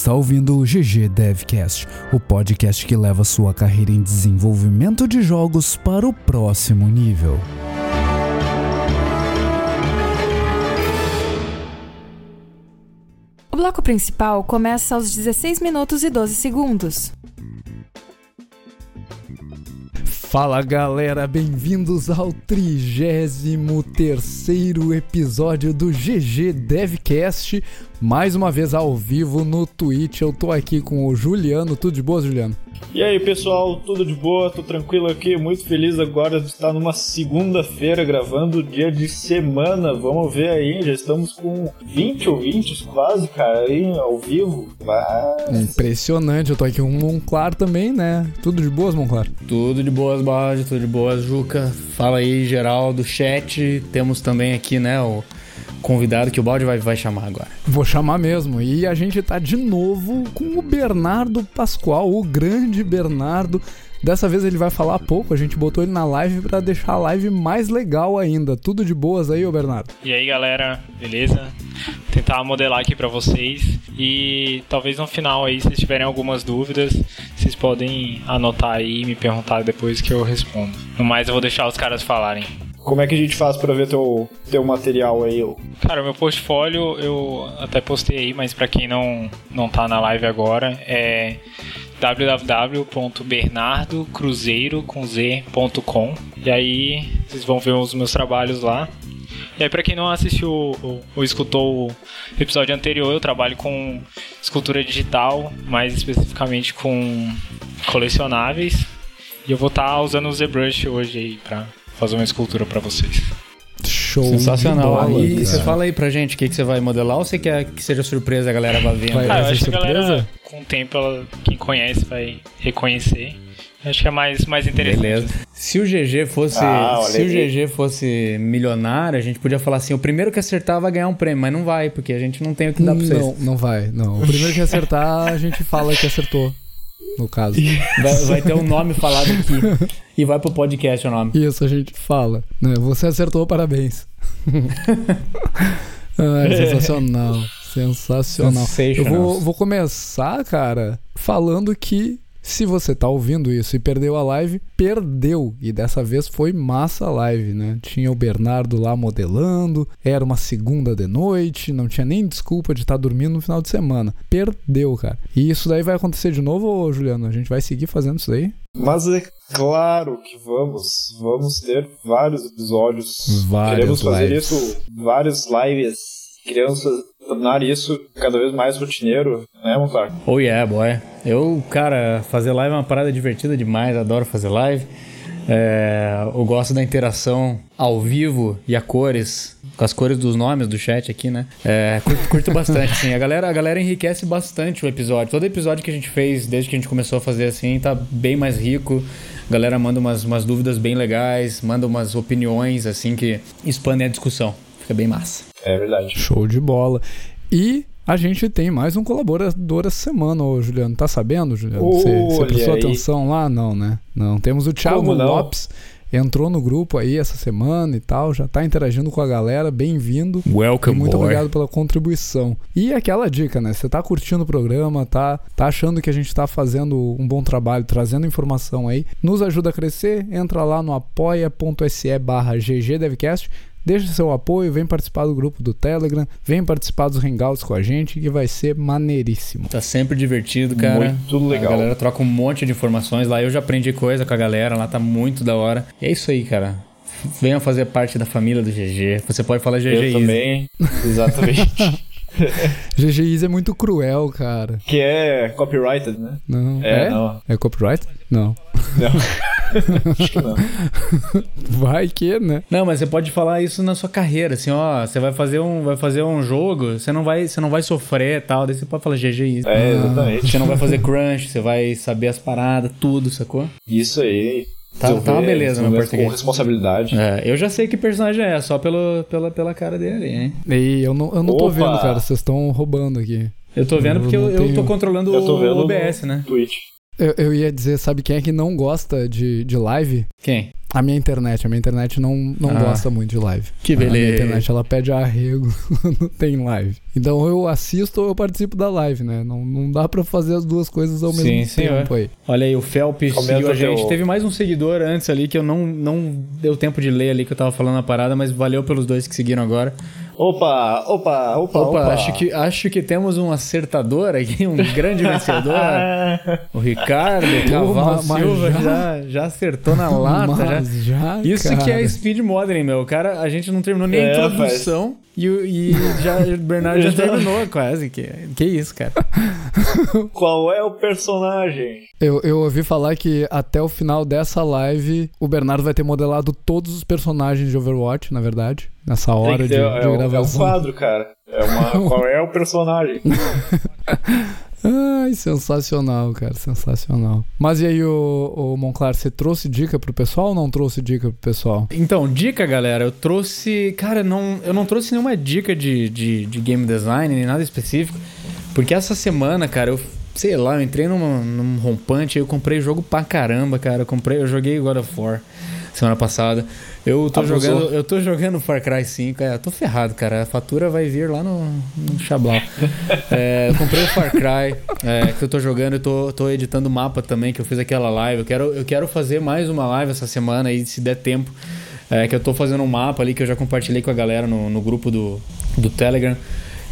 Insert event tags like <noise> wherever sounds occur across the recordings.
Está ouvindo o GG Devcast, o podcast que leva sua carreira em desenvolvimento de jogos para o próximo nível. O bloco principal começa aos 16 minutos e 12 segundos. Fala galera, bem-vindos ao 33 episódio do GG Devcast, mais uma vez ao vivo no Twitch. Eu tô aqui com o Juliano, tudo de boa, Juliano? E aí, pessoal, tudo de boa? Tô tranquilo aqui, muito feliz agora de estar numa segunda-feira gravando dia de semana. Vamos ver aí, já estamos com 20 ouvintes quase, cara, aí ao vivo. Mas... Impressionante, eu tô aqui com o Monclar também, né? Tudo de boas, Monclar? Tudo de boas, Bode, tudo de boas, Juca. Fala aí, geral do chat. Temos também aqui, né, o convidado que o Balde vai, vai chamar agora. Vou chamar mesmo. E a gente tá de novo com o Bernardo Pascoal, o grande Bernardo. Dessa vez ele vai falar pouco, a gente botou ele na live para deixar a live mais legal ainda. Tudo de boas aí, ô Bernardo? E aí, galera, beleza? Tentar modelar aqui para vocês e talvez no final aí, se tiverem algumas dúvidas, vocês podem anotar aí e me perguntar depois que eu respondo. No mais, eu vou deixar os caras falarem. Como é que a gente faz para ver teu, teu material aí? Cara, meu portfólio eu até postei aí, mas para quem não, não tá na live agora, é www.bernardocruzeiro.com E aí vocês vão ver os meus trabalhos lá. E aí, para quem não assistiu ou, ou escutou o episódio anterior, eu trabalho com escultura digital, mais especificamente com colecionáveis. E eu vou estar tá usando o ZBrush hoje aí para fazer uma escultura para vocês. Show Sensacional. Bola, e você fala aí pra gente o que, que você vai modelar ou você quer que seja surpresa a galera vai vendo? Vai, ah, eu acho surpresa? que a galera, com o tempo, ela, quem conhece vai reconhecer. Acho que é mais, mais interessante. Beleza. Se o GG fosse, ah, se o GG fosse milionário, a gente podia falar assim: o primeiro que acertar vai ganhar um prêmio, mas não vai, porque a gente não tem o que dar pra vocês. Não, não vai, não. O primeiro que acertar, a gente fala que acertou no caso. <laughs> Vai, vai, ter um nome falado aqui. e vai pro podcast o nome. Isso, a gente fala. Né? Você acertou, parabéns. <laughs> ah, sensacional. Sensacional. Eu vou, vou começar, cara, falando que se você tá ouvindo isso e perdeu a live, perdeu. E dessa vez foi massa a live, né? Tinha o Bernardo lá modelando, era uma segunda de noite, não tinha nem desculpa de estar tá dormindo no final de semana. Perdeu, cara. E isso daí vai acontecer de novo, ô, Juliano? A gente vai seguir fazendo isso daí? Mas é claro que vamos. Vamos ter vários episódios. Vários Queremos fazer lives. isso, vários lives. Queremos tornar isso cada vez mais rotineiro, né, Montar? Oh yeah, boy. Eu, cara, fazer live é uma parada divertida demais, adoro fazer live. É, eu gosto da interação ao vivo e a cores, com as cores dos nomes do chat aqui, né? É, curto, curto bastante, assim. A galera, a galera enriquece bastante o episódio. Todo episódio que a gente fez desde que a gente começou a fazer assim tá bem mais rico. A galera manda umas, umas dúvidas bem legais, manda umas opiniões, assim, que expandem a discussão. Fica bem massa. É verdade. Show de bola. E a gente tem mais um colaborador essa semana, ô Juliano. Tá sabendo, Juliano? Você, prestou aí. atenção lá? Não, né? Não. Temos o Thiago Lopes. Entrou no grupo aí essa semana e tal, já tá interagindo com a galera, bem-vindo. Welcome, Muito boy. obrigado pela contribuição. E aquela dica, né? Você tá curtindo o programa, tá, tá achando que a gente tá fazendo um bom trabalho, trazendo informação aí, nos ajuda a crescer, entra lá no apoia.se barra ggdevcast Deixa seu apoio, vem participar do grupo do Telegram, vem participar dos Hangouts com a gente, que vai ser maneiríssimo. Tá sempre divertido, cara. Muito legal. A galera troca um monte de informações lá. Eu já aprendi coisa com a galera, lá tá muito da hora. E é isso aí, cara. Venha fazer parte da família do GG. Você pode falar GG Eu também. Exatamente. <laughs> GG Easy é muito cruel, cara. Que é copyrighted, né? Não. É? É, não. é copyright? Não. Não. <laughs> Acho que não. Vai que, né? Não, mas você pode falar isso na sua carreira, assim, ó, você vai fazer um, vai fazer um jogo, você não vai, você não vai sofrer e tal, daí você pode falar GG isso. É, exatamente. Você não vai fazer crunch, você vai saber as paradas, tudo, sacou? Isso aí. Tá, tá uma beleza no português. Com responsabilidade. É, eu já sei que personagem é, só pelo, pela, pela cara dele, hein? E eu não, eu não tô vendo, cara. Vocês estão roubando aqui. Eu tô vendo eu porque eu, tenho... eu tô controlando eu tô o OBS, né? Twitch. Eu, eu ia dizer, sabe quem é que não gosta de, de live? Quem? A minha internet, a minha internet não, não ah, gosta muito de live. Que beleza. A minha internet ela pede arrego <laughs> quando tem live. Então eu assisto ou eu participo da live, né? Não, não dá para fazer as duas coisas ao sim, mesmo tempo aí. Olha aí, o Felp seguiu a gente. Teve mais um seguidor antes ali que eu não, não deu tempo de ler ali que eu tava falando a parada, mas valeu pelos dois que seguiram agora. Opa, opa, opa, opa. opa. Acho, que, acho que temos um acertador aqui, um grande vencedor. <laughs> o Ricardo Caval Silva já, já, já, acertou na lata. Já. Isso cara. que é speed modeling, meu. Cara, a gente não terminou nem é, a introdução. E, e já, o Bernardo já <laughs> terminou quase. Que, que isso, cara. <laughs> Qual é o personagem? Eu, eu ouvi falar que até o final dessa live o Bernardo vai ter modelado todos os personagens de Overwatch, na verdade. Nessa hora de, é, de gravação. É um quadro, cara. É uma, <laughs> qual é o personagem? Ai, sensacional, cara, sensacional. Mas e aí, o, o Monclar, você trouxe dica pro pessoal ou não trouxe dica pro pessoal? Então, dica, galera, eu trouxe. Cara, não, eu não trouxe nenhuma dica de, de, de game design, nem nada específico. Porque essa semana, cara, eu sei lá, eu entrei num, num rompante, eu comprei jogo pra caramba, cara. Eu comprei, eu joguei God of War semana passada. Eu tô Abusou. jogando, eu tô jogando Far Cry 5, é, eu tô ferrado, cara. A fatura vai vir lá no, no Xablau. <laughs> é, eu comprei o Far Cry, é, que eu tô jogando, eu tô, tô editando mapa também, que eu fiz aquela live. Eu quero, eu quero fazer mais uma live essa semana aí, se der tempo. É, que eu tô fazendo um mapa ali que eu já compartilhei com a galera no, no grupo do, do Telegram.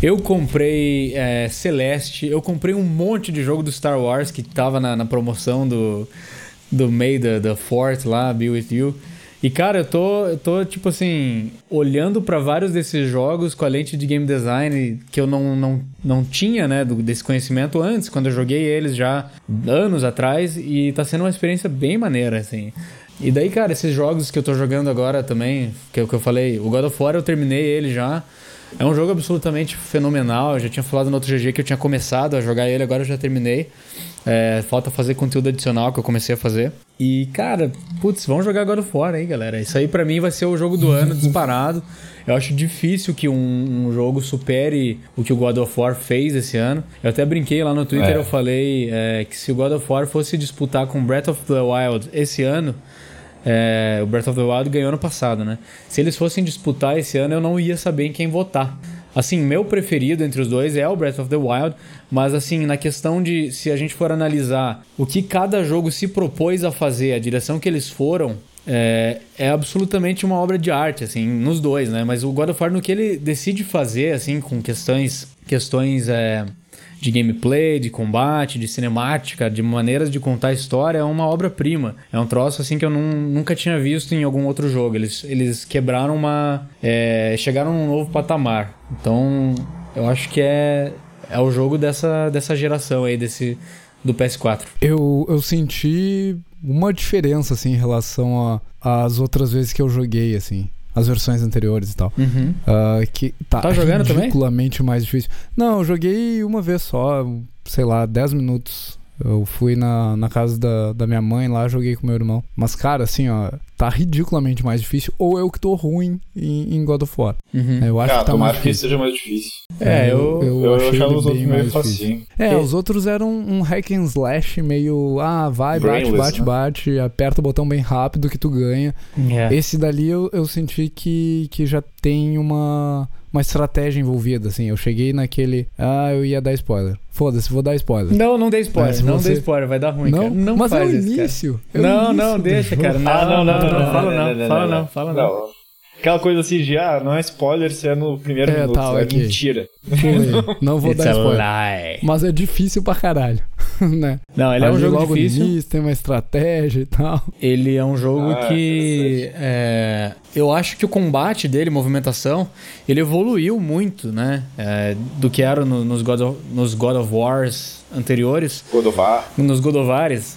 Eu comprei é, Celeste, eu comprei um monte de jogo do Star Wars que tava na, na promoção do, do meio da, da Fort lá, Be With You. E, cara, eu tô, eu tô tipo assim, olhando para vários desses jogos com a lente de game design que eu não, não, não tinha, né, do, desse conhecimento antes, quando eu joguei eles já anos atrás, e tá sendo uma experiência bem maneira, assim. E daí, cara, esses jogos que eu tô jogando agora também, que é o que eu falei, o God of War eu terminei ele já. É um jogo absolutamente fenomenal. Eu já tinha falado no outro GG que eu tinha começado a jogar ele, agora eu já terminei. É, falta fazer conteúdo adicional que eu comecei a fazer. E, cara, putz, vamos jogar agora fora aí, galera. Isso aí para mim vai ser o jogo do ano disparado. Eu acho difícil que um, um, jogo supere o que o God of War fez esse ano. Eu até brinquei lá no Twitter, é. eu falei é, que se o God of War fosse disputar com Breath of the Wild esse ano, é, o Breath of the Wild ganhou ano passado, né? Se eles fossem disputar esse ano, eu não ia saber em quem votar. Assim, meu preferido entre os dois é o Breath of the Wild, mas assim, na questão de se a gente for analisar o que cada jogo se propôs a fazer, a direção que eles foram, é, é, absolutamente uma obra de arte, assim, nos dois, né? Mas o God of War, no que ele decide fazer, assim, com questões, questões é, de gameplay, de combate, de cinemática, de maneiras de contar história, é uma obra-prima. É um troço assim que eu não, nunca tinha visto em algum outro jogo. Eles, eles quebraram uma. É, chegaram num novo patamar. Então, eu acho que é, é o jogo dessa, dessa geração aí, desse do PS4. Eu, eu senti uma diferença assim em relação às outras vezes que eu joguei assim as versões anteriores e tal. Uhum. Uh, que tá, tá jogando ridiculamente mais difícil. Não, eu joguei uma vez só, sei lá, 10 minutos. Eu fui na, na casa da, da minha mãe lá, joguei com meu irmão. Mas, cara, assim, ó, tá ridiculamente mais difícil, ou eu que tô ruim em, em God of War. Uhum. Eu acho ah, que tá mais difícil. que seja mais difícil. É, eu, eu, eu, achei achava os outros meio facinho. É, os outros eram um hack and slash meio, ah, vai, bate, bate, né? bate, aperta o botão bem rápido que tu ganha. Yeah. Esse dali eu, eu senti que, que já tem uma uma estratégia envolvida, assim. Eu cheguei naquele. Ah, eu ia dar spoiler. Foda-se, vou dar spoiler. Não, não dê spoiler. não você... dê spoiler, vai dar ruim, não, cara. Não mas faz é o início. É não, não, deixa, cara. Não, ah, não, não, não, não, fala não, fala não, fala não. Aquela coisa assim de, ah, não é spoiler se é no primeiro é, minuto, tá, é okay. mentira. Foi. <laughs> Não vou dar spoiler. Lie. Mas é difícil pra caralho, <laughs> né? Não, ele é um jogo logo difícil. Início, tem uma estratégia e tal. Ele é um jogo ah, que... É, eu acho que o combate dele, movimentação, ele evoluiu muito, né? É, do que era no, nos, God of, nos God of Wars anteriores. God of War. Nos God of Wars.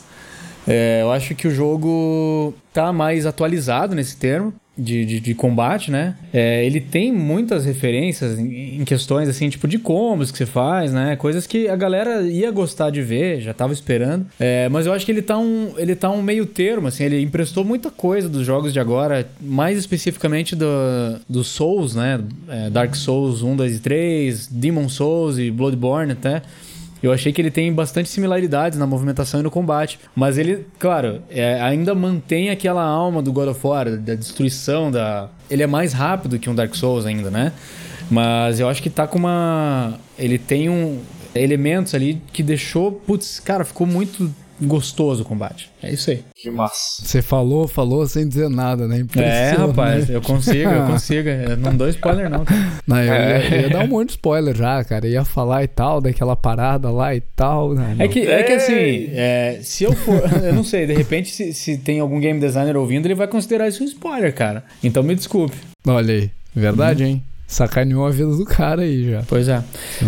É, eu acho que o jogo tá mais atualizado nesse termo de, de, de, combate, né? É, ele tem muitas referências em, em, questões, assim, tipo de combos que você faz, né? Coisas que a galera ia gostar de ver, já tava esperando. É, mas eu acho que ele tá, um, ele tá um meio termo, assim, ele emprestou muita coisa dos jogos de agora, mais especificamente do, do Souls, né? É, Dark Souls 1, 2 e 3, Demon Souls e Bloodborne até. Eu achei que ele tem bastante similaridades na movimentação e no combate. Mas ele, claro, é, ainda mantém aquela alma do God of War, da destruição, da. Ele é mais rápido que um Dark Souls ainda, né? Mas eu acho que tá com uma. Ele tem um. Elementos ali que deixou. Putz, cara, ficou muito gostoso o combate. É isso aí. Que massa. Você falou, falou sem dizer nada, né? É, rapaz, eu consigo, eu consigo. <laughs> Não dou spoiler, não. Não, eu, é. ia, ia, dar um monte de spoiler já, cara. Eu ia falar e tal, daquela parada lá e tal. Né? É, que, é que assim, é, se eu for. <laughs> eu não sei, de repente, se, se tem algum game designer ouvindo, ele vai considerar isso um spoiler, cara. Então me desculpe. Olha aí. Verdade, uhum. hein? Sacaneou a vida do cara aí já. Pois é.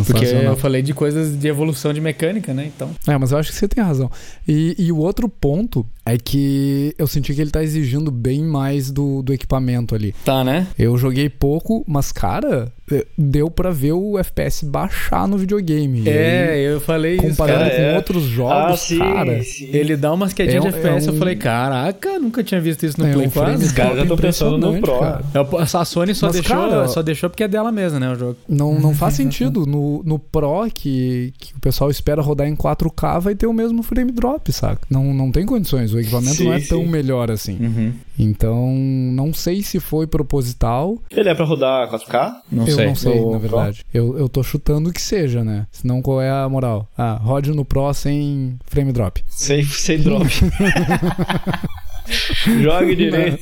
Porque eu falei de coisas de evolução de mecânica, né? Então. É, mas eu acho que você tem razão. E, e o outro ponto é que eu senti que ele tá exigindo bem mais do, do equipamento ali. Tá, né? Eu joguei pouco, mas, cara, deu para ver o FPS baixar no videogame. É, eu falei comparando isso. Comparando com é. outros jogos, ah, sim, cara. Sim. Ele dá umas quedinhas é, de FPS. É um... Eu falei, caraca, nunca tinha visto isso no é Play um 4. Os caras já estão pensando no Pro. Cara. A Sony só, mas, deixou, cara, só deixou porque é dela mesma, né? O jogo. Não, não faz <laughs> sentido. No, no Pro, que, que o pessoal espera rodar em 4K, vai ter o mesmo frame drop, saca? Não, não tem condições. O equipamento sim, não é tão melhor assim. Uhum. Então, não sei se foi proposital. Ele é pra rodar 4K? Não eu sei. não sei, na verdade. Eu, eu tô chutando que seja, né? Senão qual é a moral? Ah, rode no Pro sem frame drop. Sem, sem drop. <laughs> Jogue direito.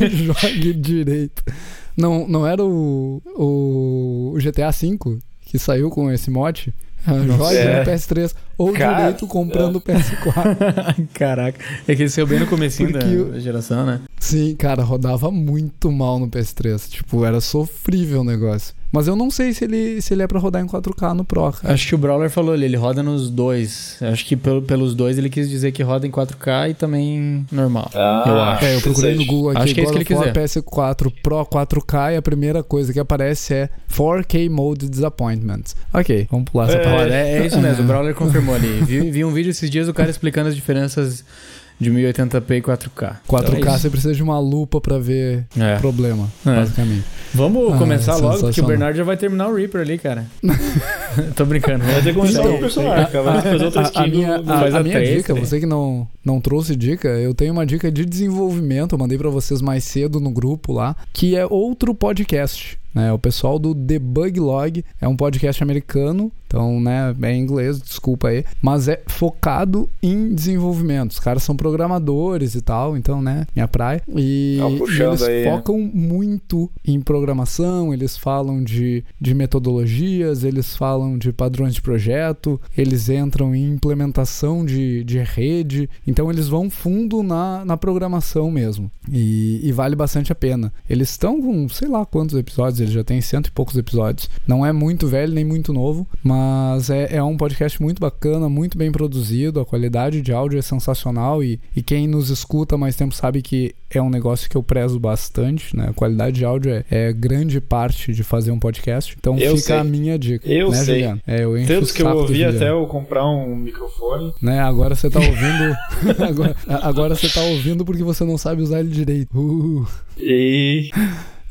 <laughs> Jogue direito. Não, não era o, o GTA V que saiu com esse mod? Jogue é. no PS3 ou Cara, direito comprando o PS4. <laughs> Caraca, é que ele saiu bem no comecinho Porque da geração, né? Sim, cara, rodava muito mal no PS3. Tipo, era sofrível o negócio. Mas eu não sei se ele, se ele é pra rodar em 4K no Pro, cara. Acho que o Brawler falou ali, ele roda nos dois. Acho que pelo, pelos dois ele quis dizer que roda em 4K e também normal. Ah, eu acho. É, eu procurei no Google aqui, acho que é isso que ele quiser. PS4 Pro 4K e a primeira coisa que aparece é 4K Mode Disappointment. Ok, vamos pular essa é. parte. É, é isso mesmo, o Brawler confirmou <laughs> ali. Vi, vi um vídeo esses dias o cara explicando as diferenças de 1080p e 4K. 4K então é você precisa de uma lupa para ver é. o problema, é. basicamente. Vamos ah, começar logo, porque o Bernardo já vai terminar o Reaper ali, cara. <laughs> Tô brincando. Vai ter que começar então, o personagem, cara. Vai fazer outra skin a, a minha, a, a minha dica, você que não, não trouxe dica, eu tenho uma dica de desenvolvimento, eu mandei para vocês mais cedo no grupo lá, que é outro podcast. Né? O pessoal do Debug Log é um podcast americano, então, né, é em inglês, desculpa aí, mas é focado em desenvolvimento. Os caras são programadores e tal, então, né, minha praia. E, e eles aí, né? focam né? muito em programação, eles falam de, de metodologias, eles falam de padrões de projeto, eles entram em implementação de, de rede, então eles vão fundo na, na programação mesmo. E, e vale bastante a pena. Eles estão com, sei lá quantos episódios, ele já tem cento e poucos episódios. Não é muito velho nem muito novo, mas é, é um podcast muito bacana, muito bem produzido, a qualidade de áudio é sensacional e, e quem nos escuta mais tempo sabe que é um negócio que eu prezo bastante, né? A qualidade de áudio é, é grande parte de fazer um podcast. Então eu fica sei. a minha dica. Eu né, sei. Juliano? É, eu encho Tanto que eu ouvi até eu comprar um microfone. Né? Agora você tá ouvindo. <laughs> agora, agora você tá ouvindo porque você não sabe usar ele direito. Uh. E.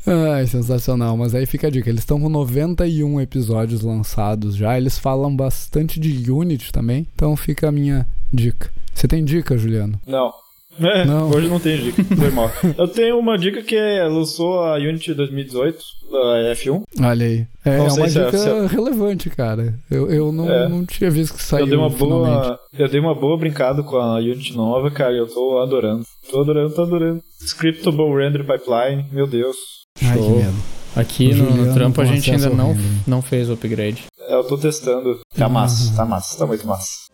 Ai, sensacional. Mas aí fica a dica: eles estão com 91 episódios lançados já. Eles falam bastante de Unity também. Então fica a minha dica. Você tem dica, Juliano? Não. É, não. hoje não tem dica, foi mal. Eu tenho uma dica que é, lançou a Unity 2018, da F1. Olha aí. É, é uma dica é, relevante, cara. Eu, eu não, é. não tinha visto que saiu. Eu dei, uma boa, eu dei uma boa brincada com a Unity nova, cara, e eu tô adorando. Tô adorando, tô adorando. Scriptable Render Pipeline, meu Deus. Ai, Show. que medo. Aqui no, no trampo a gente ainda não, não fez o upgrade. É, eu tô testando. Tá massa, tá massa, tá muito massa.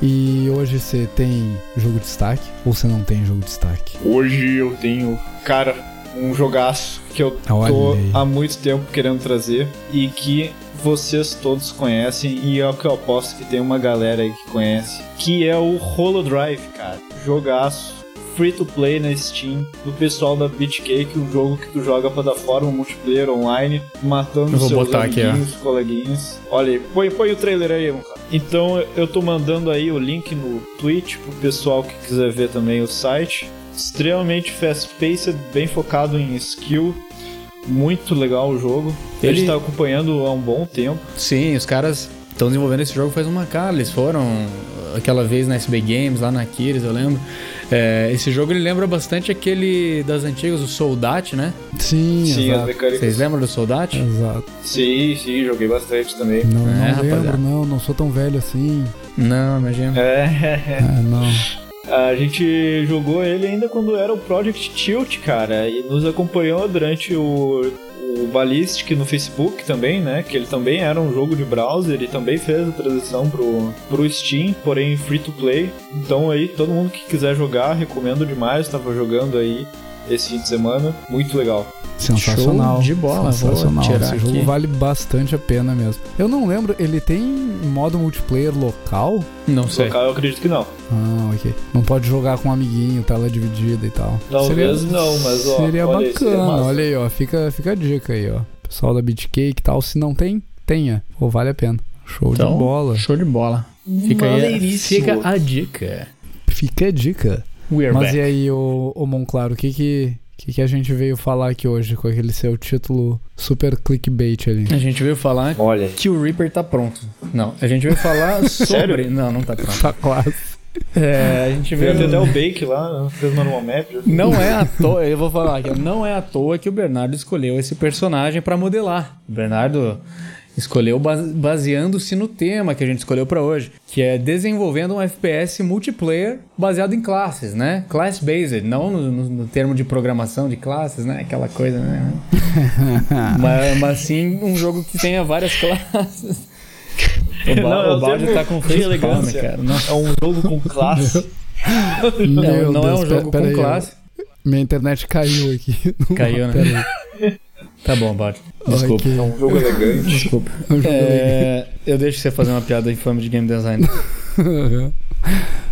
E hoje você tem jogo de destaque ou você não tem jogo de destaque? Hoje eu tenho, cara, um jogaço que eu tô há muito tempo querendo trazer e que vocês todos conhecem e é o que eu aposto que tem uma galera aí que conhece, que é o Holodrive, cara. Jogaço free to play na Steam do pessoal da Beatcake, um jogo que tu joga plataforma multiplayer online, matando seus amiguinhos, aqui, coleguinhas. Olha aí, põe, põe o trailer aí, cara. Então eu tô mandando aí o link no Twitch pro pessoal que quiser ver também o site. Extremamente fast-paced, bem focado em skill. Muito legal o jogo. Ele está acompanhando há um bom tempo. Sim, os caras estão desenvolvendo esse jogo faz uma cara. Eles foram aquela vez na SB Games, lá na Aquiles, eu lembro. É, esse jogo ele lembra bastante aquele das antigas, o Soldat, né? Sim, sim exato. Vocês lembram do Soldat? Exato. Sim, sim, joguei bastante também. Não, não é, lembro, rapaziada. não, não sou tão velho assim. Não, imagina. É. é não. A gente jogou ele ainda quando era o Project Tilt, cara, e nos acompanhou durante o, o Ballistic no Facebook também, né? Que ele também era um jogo de browser e também fez a transição pro, pro Steam, porém free to play. Então aí, todo mundo que quiser jogar, recomendo demais, estava jogando aí esse fim de semana, muito legal. Sensacional. Show de bola, Sensacional. Vou Esse jogo vale bastante a pena mesmo. Eu não lembro, ele tem modo multiplayer local? Não sei. Local eu acredito que não. Ah, ok. Não pode jogar com um amiguinho, tela dividida e tal. Talvez seria, não, mas ó. Seria olha, bacana, seria olha aí, ó. Fica, fica a dica aí, ó. Pessoal da Beatcake e tal, se não tem, tenha. Pô, vale a pena. Show então, de bola. Show de bola. Fica aí. Fica a dica. Fica a dica. We're Mas back. e aí, ô, ô Monclaro, o que que que, que, a gente veio falar aqui hoje com aquele seu título super clickbait ali? A gente veio falar Olha. que o Reaper tá pronto. Não, a gente veio falar <laughs> sobre. não, não tá pronto. Tá quase. É, a gente veio. Veio até o Bake lá, fez manual map. Não é à toa, eu vou falar aqui, não é à toa que o Bernardo escolheu esse personagem para modelar. O Bernardo escolheu baseando-se no tema que a gente escolheu para hoje, que é desenvolvendo um FPS multiplayer baseado em classes, né? Class-based, não no, no, no, termo de programação de classes, né? Aquela coisa, né? <laughs> mas, mas sim um jogo que tenha várias clásses. <laughs> O, ba não, o Baldi tá com fome, cara. Não. É um jogo com classe. não, não Deus, é um jogo com pera classe. Minha internet caiu aqui. Caiu, né? Tá bom, Baldi. Desculpa. É um jogo elegante. Desculpa. É, eu deixo você fazer uma piada infame de game design.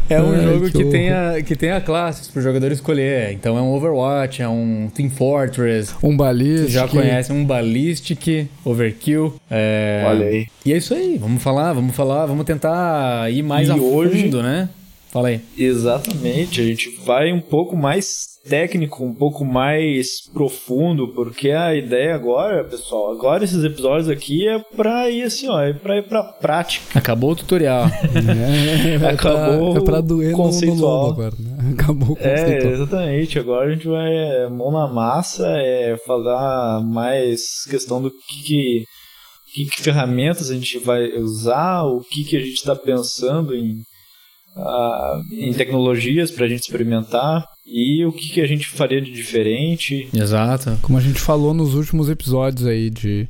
É um Ai, jogo que que, tem a, que tem a classes pro jogador escolher. Então é um Overwatch, é um Team Fortress. Um Ballistic. Já conhece um Ballistic, Overkill. É... Olha aí. E é isso aí. Vamos falar, vamos falar, vamos tentar ir mais e a hoje, fundo, né? Fala aí. Exatamente. A gente vai um pouco mais técnico, um pouco mais profundo, porque a ideia agora, pessoal, agora esses episódios aqui é pra ir assim, ó, é pra ir pra prática. Acabou o tutorial. <laughs> é, é Acabou pra, é pra doer no, conceitual. no lobo agora, né? <laughs> Acabou o É, conceitual. exatamente. Agora a gente vai é, mão na massa, é falar mais questão do que, que, que, que ferramentas a gente vai usar, o que, que a gente está pensando em, uh, em tecnologias para a gente experimentar e o que, que a gente faria de diferente. Exato. Como a gente falou nos últimos episódios aí de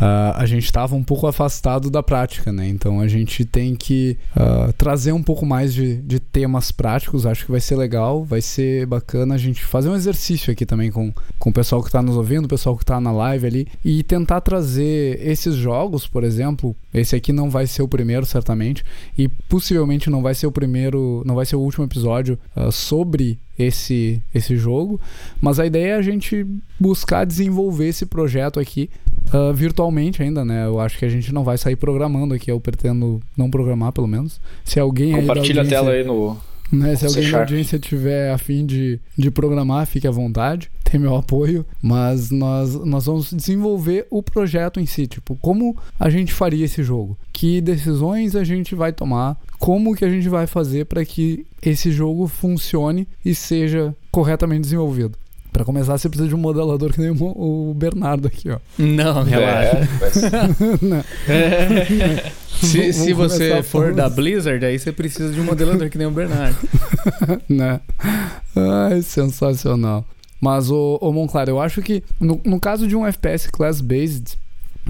Uh, a gente estava um pouco afastado da prática, né? Então a gente tem que uh, trazer um pouco mais de, de, temas práticos. Acho que vai ser legal, vai ser bacana a gente fazer um exercício aqui também com, com o pessoal que está nos ouvindo, o pessoal que está na live ali, e tentar trazer esses jogos, por exemplo. Esse aqui não vai ser o primeiro, certamente, e possivelmente não vai ser o primeiro, não vai ser o último episódio uh, sobre esse, esse jogo, mas a ideia é a gente buscar desenvolver esse projeto aqui uh, virtualmente ainda, né? Eu acho que a gente não vai sair programando aqui, eu pretendo não programar pelo menos. Se alguém Compartilha aí a tela aí no. Né, se alguém Sharp. audiência tiver a fim de, de programar, fique à vontade, tem meu apoio, mas nós, nós vamos desenvolver o projeto em si, tipo, como a gente faria esse jogo, que decisões a gente vai tomar, como que a gente vai fazer para que esse jogo funcione e seja corretamente desenvolvido. Para começar, você precisa de um modelador que nem o Bernardo aqui, ó. Não, relaxa. É, mas- Não. <laughs> Se, se você for da. Blizzard, aí você precisa de um modelador que nem o Bernardo. <laughs> né? Ai, sensacional. Mas, ô, ô Monclar, eu acho que no, no caso de um FPS class-based,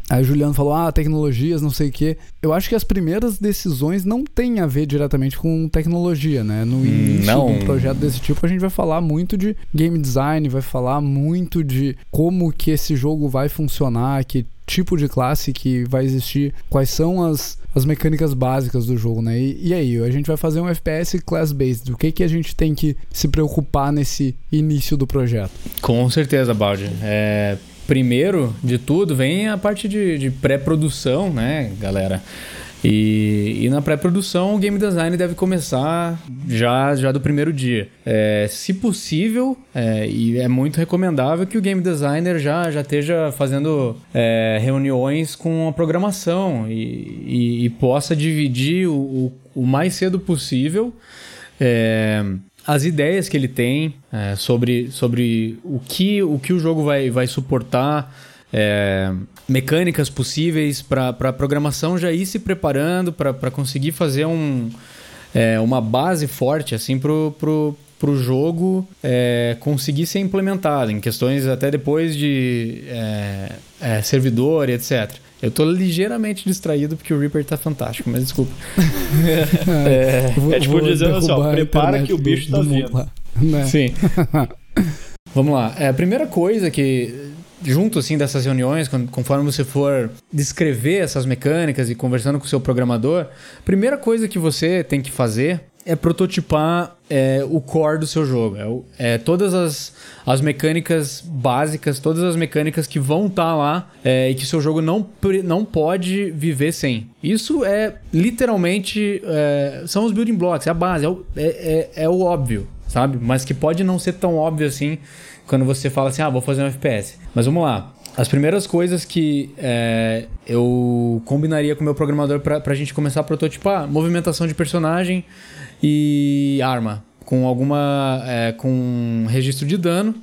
aí o Juliano falou, ah, tecnologias, não sei o quê. Eu acho que as primeiras decisões não têm a ver diretamente com tecnologia, né? No início não. de um projeto desse tipo, a gente vai falar muito de game design, vai falar muito de como que esse jogo vai funcionar, que tipo de classe que vai existir, quais são as, as mecânicas básicas do jogo, né? E, e aí, a gente vai fazer um FPS class-based. O que, que a gente tem que se preocupar nesse início do projeto? Com certeza, Baldi. É, primeiro de tudo, vem a parte de, de pré-produção, né, galera? E, e na pré-produção, o game design deve começar já, já do primeiro dia. É, se possível, é, e é muito recomendável que o game designer já, já esteja fazendo é, reuniões com a programação e, e, e possa dividir o, o, o, mais cedo possível é, as ideias que ele tem é, sobre, sobre o, que, o que o jogo vai, vai suportar é, mecânicas possíveis para a programação já ir se preparando para conseguir fazer um, é, uma base forte assim pro, pro, pro jogo é, conseguir ser implementado em questões até depois de é, é, servidor e etc. Eu tô ligeiramente distraído porque o Reaper tá fantástico, mas desculpa. <laughs> é, vou, é tipo dizendo assim, ó, prepara que o bicho do, tá vindo. Né? Sim. <laughs> Vamos lá. É, a primeira coisa que junto assim dessas reuniões, conforme você for descrever essas mecânicas e conversando com o seu programador, a primeira coisa que você tem que fazer é prototipar é, o core do seu jogo. É, é, todas as, as mecânicas básicas, todas as mecânicas que vão estar tá lá é, e que seu jogo não, não pode viver sem. Isso é literalmente. É, são os building blocks, é a base, é o, é, é, é o óbvio, sabe? Mas que pode não ser tão óbvio assim quando você fala assim, ah, vou fazer um FPS. Mas vamos lá. As primeiras coisas que é, eu combinaria com o meu programador para a gente começar a prototipar, movimentação de personagem e arma, com alguma. É, com registro de dano,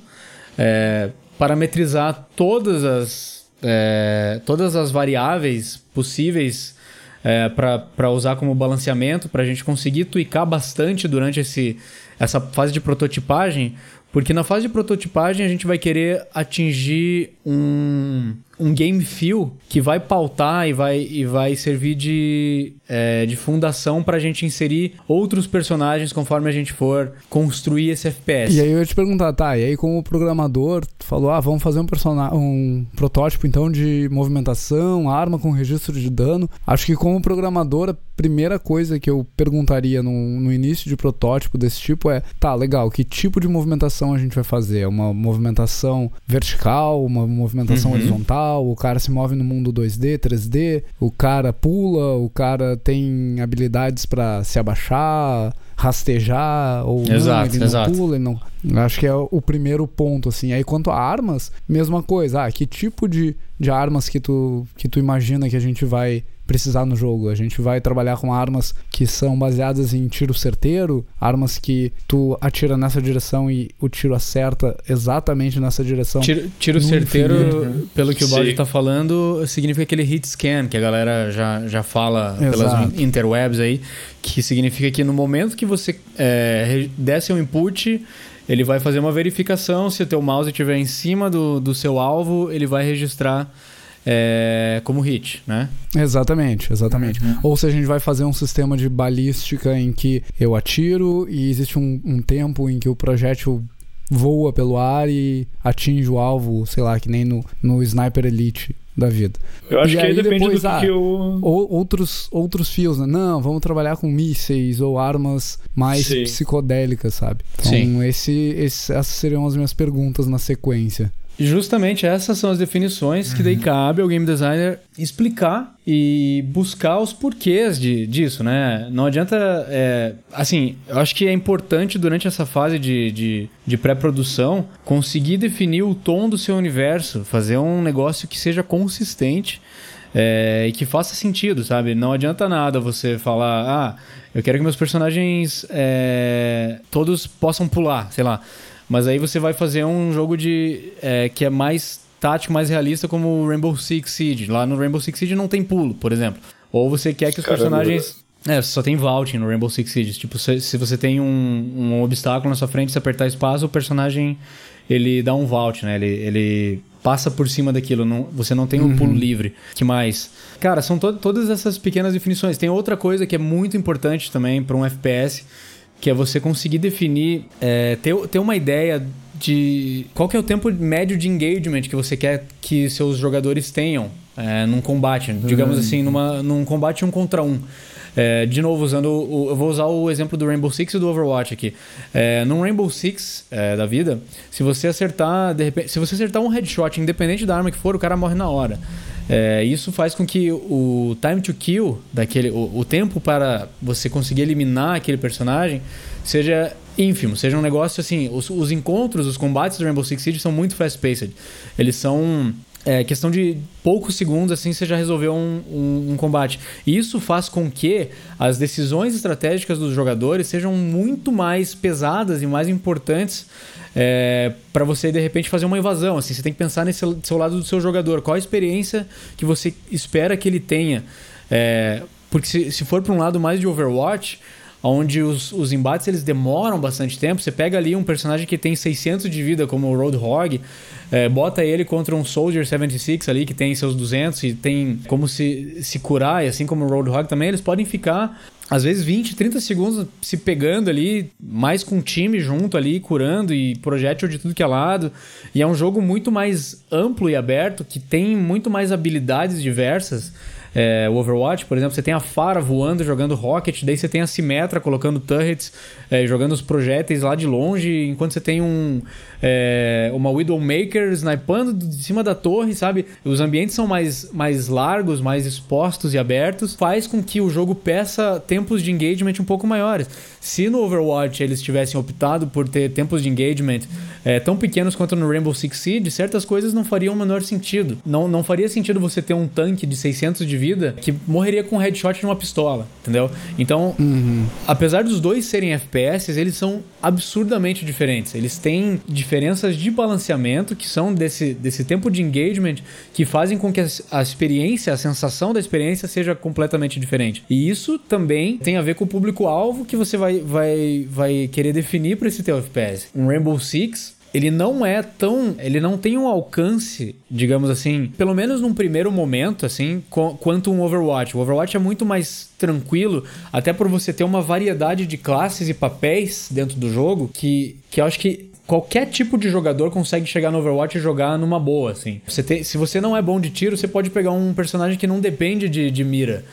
é, parametrizar todas as, é, todas as variáveis possíveis é, para usar como balanceamento, para a gente conseguir tweakar bastante durante esse, essa fase de prototipagem, porque na fase de prototipagem a gente vai querer atingir um, um game feel que vai pautar e vai, e vai servir de, é, de fundação para a gente inserir outros personagens conforme a gente for construir esse FPS. E aí eu ia te perguntar, tá, e aí como programador, tu falou, ah, vamos fazer um, personagem, um protótipo então de movimentação, arma com registro de dano. Acho que como programador, a primeira coisa que eu perguntaria no, no início de protótipo desse tipo é, tá, legal, que tipo de movimentação movimentação a gente vai fazer? Uma movimentação vertical, uma movimentação uhum. horizontal, o cara se move no mundo 2D, 3D, o cara pula, o cara tem habilidades para se abaixar, rastejar ou exato, não, ele não exato. pula, ele não. Acho que é o primeiro ponto assim. Aí quanto a armas, mesma coisa. Ah, que tipo de, de armas que tu que tu imagina que a gente vai precisar no jogo. A gente vai trabalhar com armas que são baseadas em tiro certeiro, armas que tu atira nessa direção e o tiro acerta exatamente nessa direção. Tiro, tiro certeiro, infinito. pelo que o Baldi tá falando, significa aquele hit scan que a galera já, já fala Exato. pelas interwebs aí, que significa que no momento que você é, desce um input ele vai fazer uma verificação. Se o teu mouse estiver em cima do, do seu alvo, ele vai registrar é, como hit, né? Exatamente, exatamente. Uhum. Ou se a gente vai fazer um sistema de balística em que eu atiro e existe um, um tempo em que o projétil voa pelo ar e atinge o alvo, sei lá, que nem no, no Sniper Elite da vida. Eu acho e que aí depende depois, do ah, que eu... Outros, outros fios, né? Não, vamos trabalhar com mísseis ou armas mais Sim. psicodélicas, sabe? Então, Sim. Esse, esse, essas seriam as minhas perguntas na sequência. Justamente essas são as definições uhum. que daí uhum. cabe ao game designer explicar e buscar os porquês de, disso, né? Não adianta. É, assim, eu acho que é importante durante essa fase de, de, de pré-produção conseguir definir o tom do seu universo, fazer um negócio que seja consistente. É, e que faça sentido, sabe? Não adianta nada você falar, ah, eu quero que meus personagens é, todos possam pular, sei lá. Mas aí você vai fazer um jogo de é, que é mais tático, mais realista, como o Rainbow Six Siege. Lá no Rainbow Six Siege não tem pulo, por exemplo. Ou você quer que os Caramba. personagens. É, só tem vaulting no Rainbow Six Siege. Tipo, se, se você tem um, um, obstáculo na sua frente, se apertar espaço, o personagem ele dá um vault, né? Ele, ele passa por cima daquilo. Não, você não tem um uhum. pulo livre. que mais? Cara, são to todas essas pequenas definições. Tem outra coisa que é muito importante também para um FPS que é você conseguir definir, é, ter, ter uma ideia de qual que é o tempo médio de engagement que você quer que seus jogadores tenham é, num combate, digamos uhum. assim, numa, num combate um contra um. É, de novo, usando o, eu vou usar o exemplo do Rainbow Six e do Overwatch aqui. É, num Rainbow Six é, da vida, se você acertar, de repente, se você acertar um headshot, independente da arma que for, o cara morre na hora. É, isso faz com que o time to kill, daquele, o, o tempo para você conseguir eliminar aquele personagem, seja ínfimo, seja um negócio assim. Os, os encontros, os combates do Rainbow Six Siege são muito fast-paced. Eles são é, questão de poucos segundos assim você já resolveu um, um, um, combate. E isso faz com que as decisões estratégicas dos jogadores sejam muito mais pesadas e mais importantes é, para você de repente fazer uma invasão. Assim, você tem que pensar nesse seu lado do seu jogador. Qual a experiência que você espera que ele tenha? É, porque se, se for para um lado mais de Overwatch, onde os, os embates eles demoram bastante tempo. Você pega ali um personagem que tem 600 de vida, como o Roadhog, é, bota ele contra um Soldier 76 ali, que tem seus 200 e tem como se, se curar, e assim como o Roadhog também, eles podem ficar às vezes 20, 30 segundos se pegando ali, mais com o time junto ali, curando e projétil de tudo que é lado. E é um jogo muito mais amplo e aberto, que tem muito mais habilidades diversas. É, o Overwatch, por exemplo, você tem a Fara voando, jogando rocket, daí você tem a Symmetra colocando turrets, é, jogando os projéteis lá de longe, enquanto você tem um, é, uma Widowmaker snipando de cima da torre, sabe? Os ambientes são mais, mais largos, mais expostos e abertos, faz com que o jogo peça tempos de engagement um pouco maiores. Se no Overwatch eles tivessem optado por ter tempos de engagement é, tão pequenos quanto no Rainbow Six Siege, certas coisas não fariam o menor sentido. Não, não faria sentido você ter um tanque de 600 de vida que morreria com um headshot de uma pistola, entendeu? Então, uhum. apesar dos dois serem FPS, eles são absurdamente diferentes. Eles têm diferenças de balanceamento que são desse, desse tempo de engagement que fazem com que a, a experiência, a sensação da experiência seja completamente diferente. E isso também tem a ver com o público-alvo que você vai, vai, vai querer definir para esse teu FPS. Um Rainbow Six ele não é tão. Ele não tem um alcance, digamos assim, pelo menos num primeiro momento, assim, quanto um Overwatch. O Overwatch é muito mais tranquilo, até por você ter uma variedade de classes e papéis dentro do jogo que, que eu acho que qualquer tipo de jogador consegue chegar no Overwatch e jogar numa boa, assim. Você tem, se você não é bom de tiro, você pode pegar um personagem que não depende de, de mira.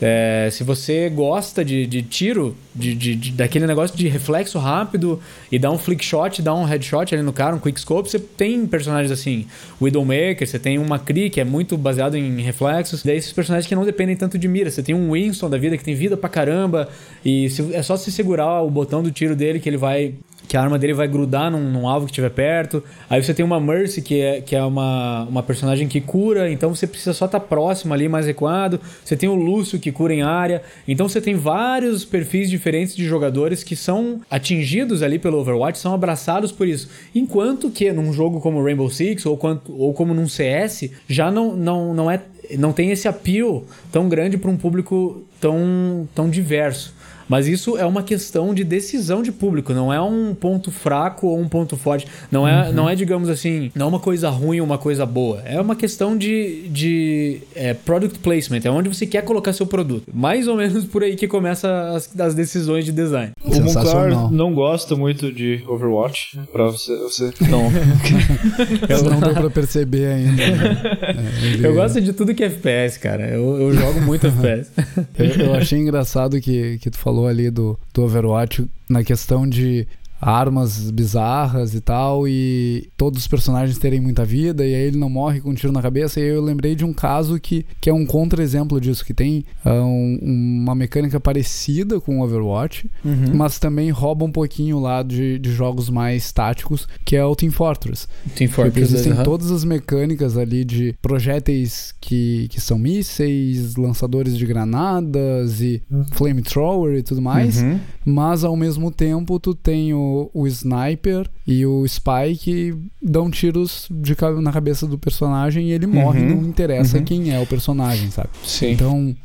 É, se você gosta de, de tiro, de, de, de, daquele negócio de reflexo rápido e dar um flick shot, dar um headshot ali no cara, um quick scope, você tem personagens assim, Widowmaker, você tem uma Kree que é muito baseado em reflexos, daí esses personagens que não dependem tanto de mira. Você tem um Winston da vida que tem vida pra caramba e se, é só se segurar o botão do tiro dele que ele vai que a arma dele vai grudar num, num, alvo que estiver perto. Aí você tem uma Mercy, que é, que é uma, uma personagem que cura, então você precisa só estar tá próximo ali, mais recuado. Você tem o Lúcio, que cura em área. Então você tem vários perfis diferentes de jogadores que são atingidos ali pelo Overwatch, são abraçados por isso. Enquanto que num jogo como Rainbow Six ou, quanto, ou como num CS, já não, não, não, é, não tem esse appeal tão grande para um público tão, tão diverso. Mas isso é uma questão de decisão de público, não é um ponto fraco ou um ponto forte. Não é, uhum. não é digamos assim, não é uma coisa ruim ou uma coisa boa. É uma questão de, de é, product placement, é onde você quer colocar seu produto. Mais ou menos por aí que começa as, as decisões de design. O Monclar não gosta muito de Overwatch, pra você... você não. <laughs> eu não deu pra perceber ainda. Né? <laughs> É, ele... Eu gosto de tudo que é FPS, cara. Eu, eu jogo muito FPS. <laughs> eu, eu achei engraçado que, que tu falou falou ali do, do Overwatch na questão de armas bizarras e tal, e todos os personagens terem muita vida, e aí ele não morre com um tiro na cabeça. E aí eu lembrei de um caso que, que é um contra-exemplo disso, que tem uh, um, uma mecânica parecida com o Overwatch, uhum. mas também rouba um pouquinho lá de, de jogos mais táticos, que é o Team Fortress. Team Fortress. Existem uhum. todas as mecânicas ali de projéteis que, que são mísseis, lançadores de granadas e uhum. flamethrower e tudo mais, uhum. mas ao mesmo tempo tu tem o o, sniper e o spy que dão tiros de, na cabeça do personagem e ele morre, uhum. não interessa uhum. quem é o personagem, sabe? Sim. Então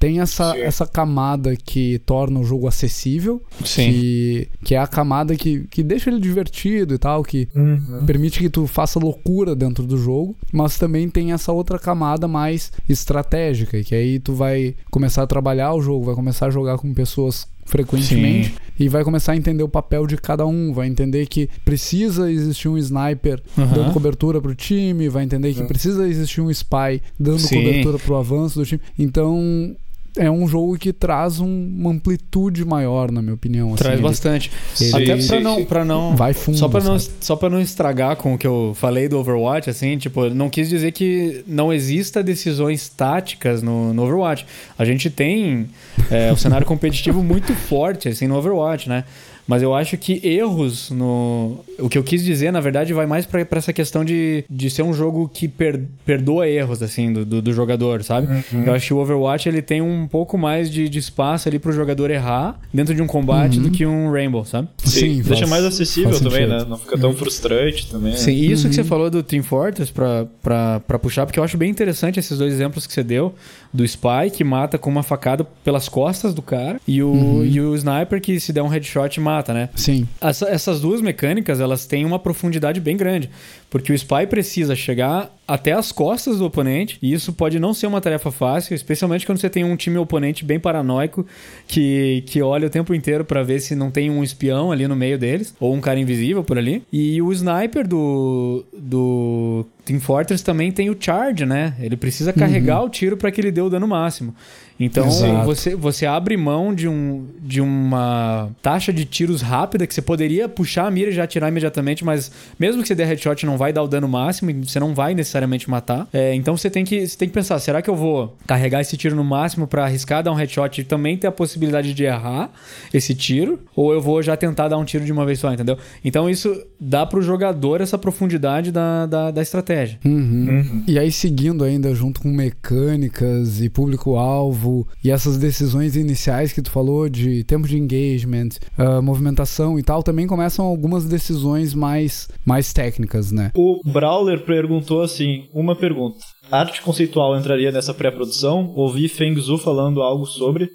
tem essa, essa camada que torna o jogo acessível, Sim. Que, que é a camada que, que deixa ele divertido e tal, que uhum. permite que tu faça loucura dentro do jogo, mas também tem essa outra camada mais estratégica, que aí tu vai começar a trabalhar o jogo, vai começar a jogar com pessoas frequentemente Sim. e vai começar a entender o papel de cada um, vai entender que precisa existir um sniper uhum. dando cobertura pro time, vai entender que precisa existir um spy dando Sim. cobertura pro avanço do time. Então, é um jogo que traz um, uma amplitude maior, na minha opinião. Traz assim, bastante. Ele, Até pra sim, não, pra não. Vai fundo. Só pra, não, só pra não estragar com o que eu falei do Overwatch, assim, tipo, não quis dizer que não exista decisões táticas no, no Overwatch. A gente tem é, o cenário competitivo <laughs> muito forte, assim, no Overwatch, né? Mas eu acho que erros no. O que eu quis dizer, na verdade, vai mais para essa questão de, de ser um jogo que per, perdoa erros, assim, do, do, do jogador, sabe? Uhum. Eu acho que o Overwatch ele tem um pouco mais de, de espaço ali pro jogador errar dentro de um combate uhum. do que um Rainbow, sabe? Sim, Sim deixa mais acessível também, né? Não fica tão frustrante também. Sim, e isso uhum. que você falou do Team Fortress pra, pra, pra puxar, porque eu acho bem interessante esses dois exemplos que você deu do Spy, que mata com uma facada pelas costas do cara, e o, uhum. e o Sniper, que se der um headshot, mata, né? Sim. Essa, essas duas mecânicas, elas têm uma profundidade bem grande. Porque o Spy precisa chegar até as costas do oponente, e isso pode não ser uma tarefa fácil, especialmente quando você tem um time oponente bem paranoico que, que olha o tempo inteiro para ver se não tem um espião ali no meio deles, ou um cara invisível por ali. E o sniper do, do Team Fortress também tem o charge, né? Ele precisa carregar uhum. o tiro para que ele dê o dano máximo. Então você, você abre mão de, um, de uma taxa de tiros rápida que você poderia puxar a mira e já atirar imediatamente, mas mesmo que você der headshot não vai dar o dano máximo e você não vai necessariamente matar. É, então você tem, que, você tem que pensar, será que eu vou carregar esse tiro no máximo para arriscar dar um headshot e também ter a possibilidade de errar esse tiro? Ou eu vou já tentar dar um tiro de uma vez só, entendeu? Então isso dá pro jogador essa profundidade da, da, da estratégia. Uhum. Uhum. E aí seguindo ainda junto com mecânicas e público-alvo e essas decisões iniciais que tu falou de tempo de engagement, uh, movimentação e tal, também começam algumas decisões mais, mais técnicas, né? O Brawler perguntou assim, uma pergunta. arte conceitual entraria nessa pré-produção? Ouvi Feng Zhu falando algo sobre,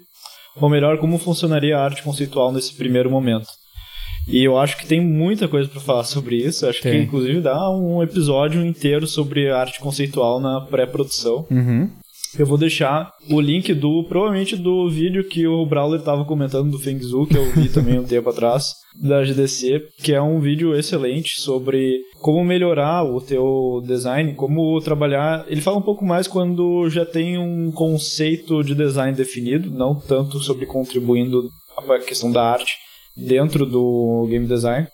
ou melhor, como funcionaria a arte conceitual nesse primeiro momento? E eu acho que tem muita coisa para falar sobre isso. Acho tem. que inclusive dá um episódio inteiro sobre arte conceitual na pré-produção. Uhum. Eu vou deixar o link do, provavelmente, do vídeo que o Brawler estava comentando do Feng Zhu, que eu vi também um <laughs> tempo atrás, da GDC, que é um vídeo excelente sobre como melhorar o teu design, como trabalhar. Ele fala um pouco mais quando já tem um conceito de design definido, não tanto sobre contribuindo a questão da arte dentro do game design.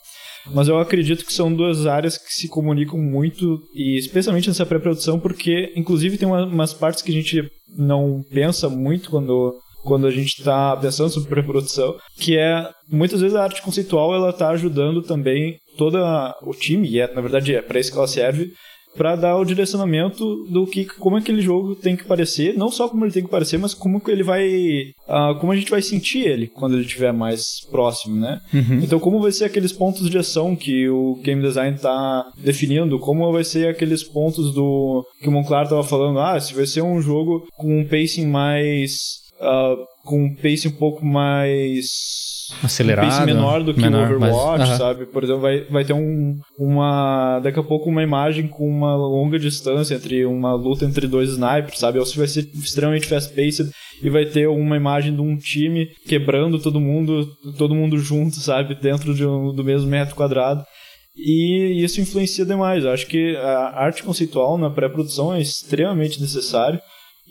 Mas eu acredito que são duas áreas que se comunicam muito, e especialmente nessa pré-produção, porque inclusive tem uma, umas partes que a gente não pensa muito quando quando a gente está pensando sobre pré-produção, que é muitas vezes a arte conceitual ela está ajudando também todo o time, e é, na verdade é para isso que ela serve, para dar o direcionamento do que como aquele jogo tem que parecer, não só como ele tem que parecer, mas como que ele vai, uh, como a gente vai sentir ele quando ele estiver mais próximo, né? Uhum. Então como vai ser aqueles pontos de ação que o game design está definindo, como vai ser aqueles pontos do que o Monclar estava falando, ah, se vai ser um jogo com um pacing mais uh, com um pacing um pouco mais acelerado, um pace menor do que menor, o Overwatch, mas, uh -huh. sabe? Por exemplo, vai, vai ter um, uma daqui a pouco uma imagem com uma longa distância entre uma luta entre dois snipers, sabe? Ou se vai ser extremamente fast-paced e vai ter uma imagem de um time quebrando todo mundo, todo mundo junto, sabe? Dentro de um, do mesmo metro quadrado. E isso influencia demais. Eu acho que a arte conceitual na pré-produção é extremamente necessário.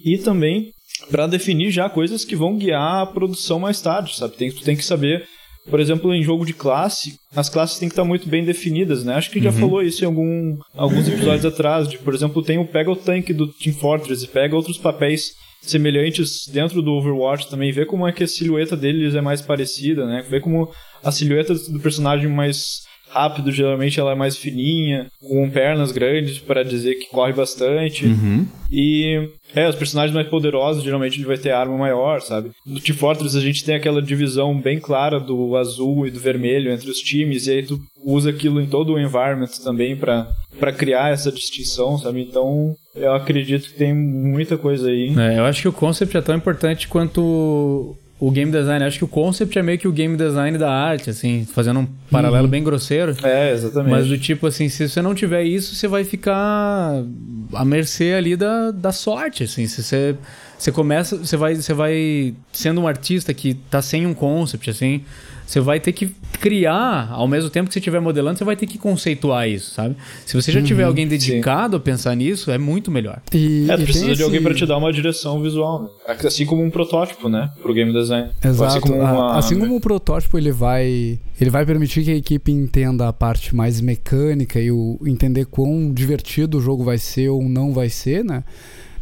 E também para definir já coisas que vão guiar a produção mais tarde, sabe? Tem, tu tem que saber, por exemplo, em jogo de classe, as classes têm que estar muito bem definidas, né? Acho que uhum. já falou isso em algum, alguns episódios atrás, de, por exemplo, tem o pega o tanque do Team Fortress e pega outros papéis semelhantes dentro do Overwatch também, vê como é que a silhueta deles é mais parecida, né? Vê como a silhueta do personagem mais rápido, geralmente ela é mais fininha, com pernas grandes para dizer que corre bastante. Uhum. E é, os personagens mais poderosos geralmente ele vai ter arma maior, sabe? No Team Fortress a gente tem aquela divisão bem clara do azul e do vermelho entre os times, e aí tu usa aquilo em todo o environment também para criar essa distinção, sabe? Então, eu acredito que tem muita coisa aí. É, eu acho que o concept é tão importante quanto o game design. Acho que o concept é meio que o game design da arte, assim, fazendo um paralelo uhum. bem grosseiro. É, exatamente. Mas do tipo assim, se você não tiver isso, você vai ficar à mercê ali da, da sorte, assim. Se você você começa, você vai, você vai sendo um artista que tá sem um concept, assim, você vai ter que criar, ao mesmo tempo que você estiver modelando, você vai ter que conceituar isso, sabe? Se você já uhum, tiver alguém dedicado sim. a pensar nisso, é muito melhor. E, é, tu precisa de esse... alguém para te dar uma direção visual, né? Assim como um protótipo, né? Pro game design. Exato. Assim como, uma... assim como o protótipo, ele vai, ele vai permitir que a equipe entenda a parte mais mecânica e o, entender quão divertido o jogo vai ser ou não vai ser, né?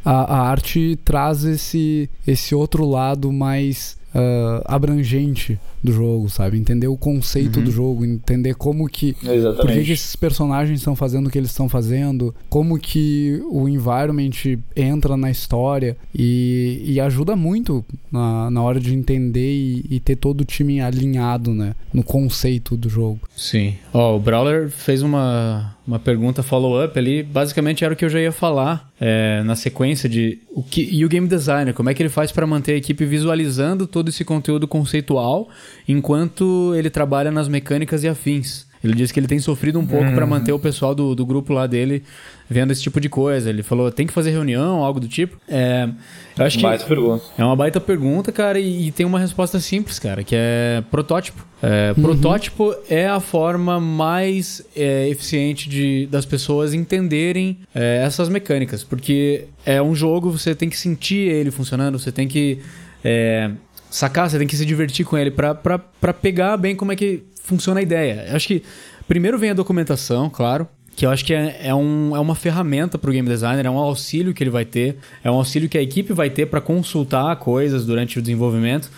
A, a arte traz esse, esse outro lado mais uh, abrangente do jogo, sabe? Entender o conceito uhum. do jogo, entender como que. Exatamente. Por que, que esses personagens estão fazendo o que eles estão fazendo, como que o environment entra na história e, e ajuda muito na, na hora de entender e, e, ter todo o time alinhado, né? No conceito do jogo. Sim. Ó, oh, o Brawler fez uma, uma pergunta follow-up ali. Basicamente era o que eu já ia falar é, na sequência de. O que, e o game designer, como é que ele faz para manter a equipe visualizando todo esse conteúdo conceitual enquanto ele trabalha nas mecânicas e afins. Ele disse que ele tem sofrido um pouco para uhum. manter o pessoal do, do grupo lá dele vendo esse tipo de coisa. Ele falou, tem que fazer reunião, algo do tipo. É, eu acho que baita pergunta. É uma baita pergunta, cara, e, e, tem uma resposta simples, cara, que é protótipo. É, uhum. Protótipo é a forma mais é, eficiente de, das pessoas entenderem é, essas mecânicas, porque é um jogo, você tem que sentir ele funcionando, você tem que é, sacar, você tem que se divertir com ele para pegar bem como é que funciona a ideia. Eu acho que primeiro vem a documentação, claro, que eu acho que é, é, um, é uma ferramenta para o game designer, é um auxílio que ele vai ter, é um auxílio que a equipe vai ter para consultar coisas durante o desenvolvimento.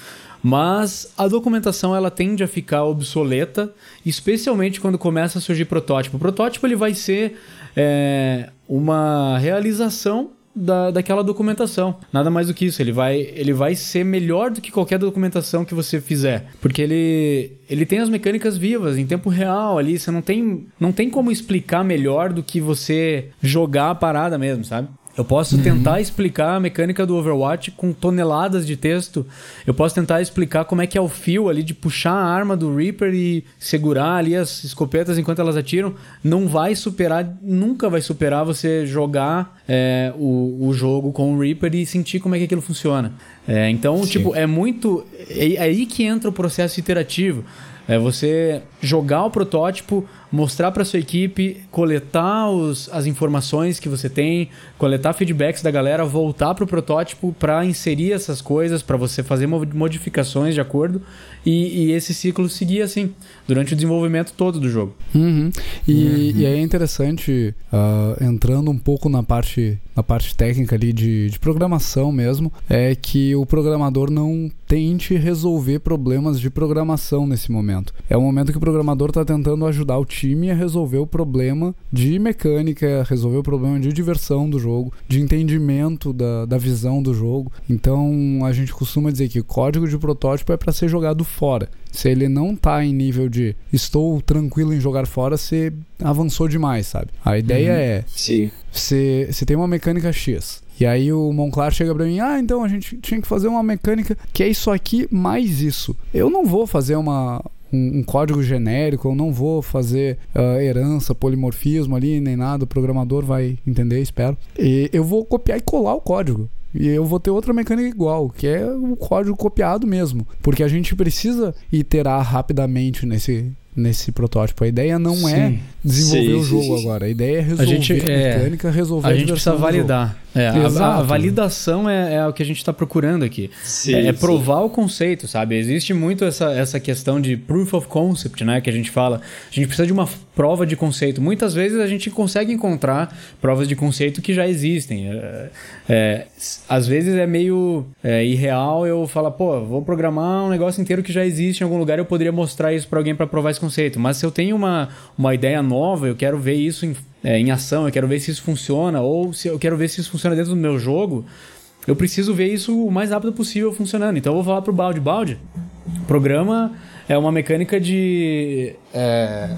Mas a documentação ela tende a ficar obsoleta, especialmente quando começa a surgir protótipo. O protótipo ele vai ser é, uma realização da, daquela documentação. Nada mais do que isso. Ele vai, ele vai ser melhor do que qualquer documentação que você fizer. Porque ele, ele tem as mecânicas vivas, em tempo real ali. Você não tem, não tem como explicar melhor do que você jogar a parada mesmo, sabe? Eu posso uhum. tentar explicar a mecânica do Overwatch com toneladas de texto. Eu posso tentar explicar como é que é o fio ali de puxar a arma do Reaper e segurar ali as escopetas enquanto elas atiram. Não vai superar, nunca vai superar você jogar é, o, o jogo com o Reaper e sentir como é que aquilo funciona. É, então, Sim. tipo, é muito. É, é aí que entra o processo iterativo. É você jogar o protótipo, mostrar para sua equipe, coletar os, as informações que você tem, coletar feedbacks da galera, voltar para o protótipo para inserir essas coisas, para você fazer modificações de acordo e, e, esse ciclo seguir assim durante o desenvolvimento todo do jogo. Uhum. E, uhum. e, é interessante uh, entrando um pouco na parte na parte técnica ali de, de programação mesmo, é que o programador não tente resolver problemas de programação nesse momento. É o momento que o programador está tentando ajudar o time a resolver o problema de mecânica, resolver o problema de diversão do jogo, de entendimento da, da visão do jogo. Então a gente costuma dizer que o código de protótipo é para ser jogado fora. Se ele não está em nível de estou tranquilo em jogar fora, você avançou demais, sabe? A ideia uhum. é. Sim. Você, você tem uma mecânica X. E aí o Monclar chega pra mim, ah, então a gente tinha que fazer uma mecânica que é isso aqui mais isso. Eu não vou fazer uma, um, um, código genérico, eu não vou fazer uh, herança, polimorfismo ali, nem nada, o programador vai entender, espero. E eu vou copiar e colar o código. E eu vou ter outra mecânica igual, que é o código copiado mesmo. Porque a gente precisa iterar rapidamente nesse, nesse protótipo. A ideia não é sim. é desenvolver sim, o jogo sim, agora. A ideia é resolver a, gente, a é, mecânica, é, resolver a, a gente precisa validar. É, a, a, validação é, é, o que a gente está procurando aqui. Sim, é, é provar sim. o conceito, sabe? Existe muito essa, essa questão de proof of concept, né? Que a gente fala. A gente precisa de uma prova de conceito. Muitas vezes a gente consegue encontrar provas de conceito que já existem. É, é às vezes é meio é, irreal eu falar, pô, vou programar um negócio inteiro que já existe em algum lugar eu poderia mostrar isso para alguém para provar esse conceito. Mas se eu tenho uma, uma ideia nova, eu quero ver isso em é, em ação, eu quero ver se isso funciona, ou se eu quero ver se isso funciona dentro do meu jogo, eu preciso ver isso o mais rápido possível funcionando. Então eu vou falar pro Balde, Balde, programa é uma mecânica de é,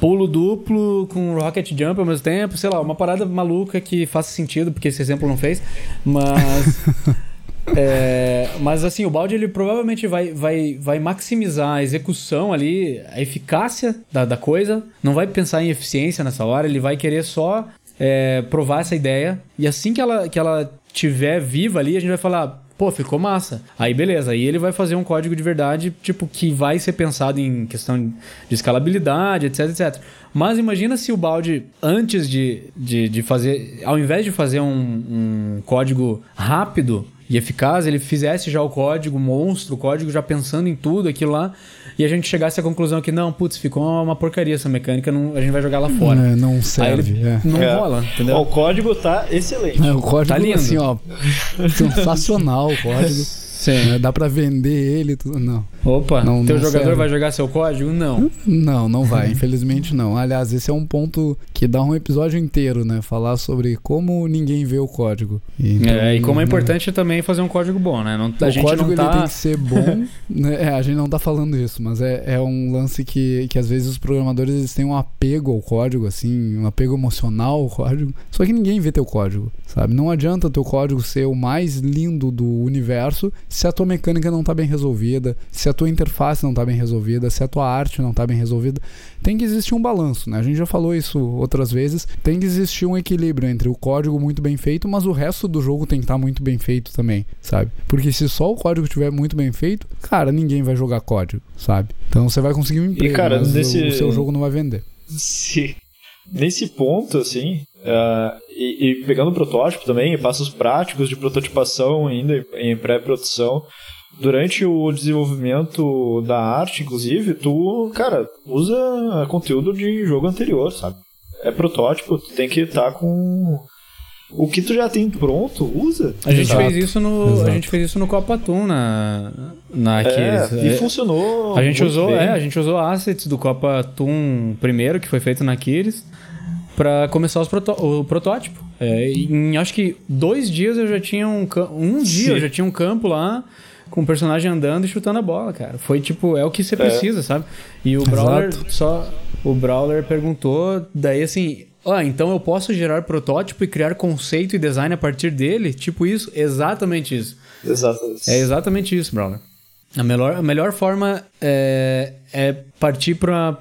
pulo duplo com rocket jump ao mesmo tempo, sei lá, uma parada maluca que faça sentido, porque esse exemplo não fez, mas <laughs> É, mas assim, o balde ele provavelmente vai, vai, vai maximizar a execução ali, a eficácia da, da coisa. Não vai pensar em eficiência nessa hora, ele vai querer só é, provar essa ideia. E assim que ela, que ela tiver viva ali, a gente vai falar, pô, ficou massa. Aí beleza, aí ele vai fazer um código de verdade, tipo, que vai ser pensado em questão de escalabilidade, etc, etc. Mas imagina se o balde, antes de, de, de fazer, ao invés de fazer um, um código rápido e eficaz, ele fizesse já o código monstro, o código já pensando em tudo aquilo lá, e a gente chegasse à conclusão que não, putz, ficou uma porcaria essa mecânica, não, a gente vai jogar lá fora. É, não serve. Ele, é. Não é. rola, entendeu? o código tá excelente. É, o código tá lindo. assim, ó, sensacional o código. <laughs> Sim. <laughs> Dá pra vender ele, tudo. Não. Opa, não, teu não jogador serve. vai jogar seu código? Não. Não, não vai, <laughs> infelizmente não. Aliás, esse é um ponto que dá um episódio inteiro, né? Falar sobre como ninguém vê o código. Então, é, e como é importante também fazer um código bom, né? Não, o código tá... tem que ser bom. <laughs> né? É, a gente não tá falando isso, mas é, é um lance que, que às vezes os programadores eles têm um apego ao código, assim, um apego emocional ao código. Só que ninguém vê teu código, sabe? Não adianta teu código ser o mais lindo do universo se a tua mecânica não tá bem resolvida, se a tua interface não está bem resolvida, se a tua arte não está bem resolvida, tem que existir um balanço, né? A gente já falou isso outras vezes. Tem que existir um equilíbrio entre o código muito bem feito, mas o resto do jogo tem que estar tá muito bem feito também, sabe? Porque se só o código estiver muito bem feito, cara, ninguém vai jogar código, sabe? Então você vai conseguir um emprego, e, cara, mas nesse... o seu jogo não vai vender. Se... <laughs> Nesse ponto, assim, uh, e, e, pegando o protótipo também, passos práticos de prototipação ainda em pré-produção, durante o desenvolvimento da arte, inclusive, tu, cara, usa conteúdo de jogo anterior, sabe? É protótipo, tu tem que estar tá com o que tu já tem pronto, usa. A gente Exato. fez isso no, Exato. a gente fez isso no Copa Toon na na é, e é, funcionou. A gente usou, bem. é, a gente usou assets do Copa Toon primeiro que foi feito na Aquiles para começar proto o protótipo. É, em acho que dois dias eu já tinha um um dia Sim. eu já tinha um campo lá com o personagem andando e chutando a bola, cara. Foi tipo, é o que você é. precisa, sabe? E o Brawler só. O Brawler perguntou, daí assim. Ah, então eu posso gerar protótipo e criar conceito e design a partir dele? Tipo isso? Exatamente isso. Exatamente. É exatamente isso, Brawler. A melhor, a melhor forma é, é partir para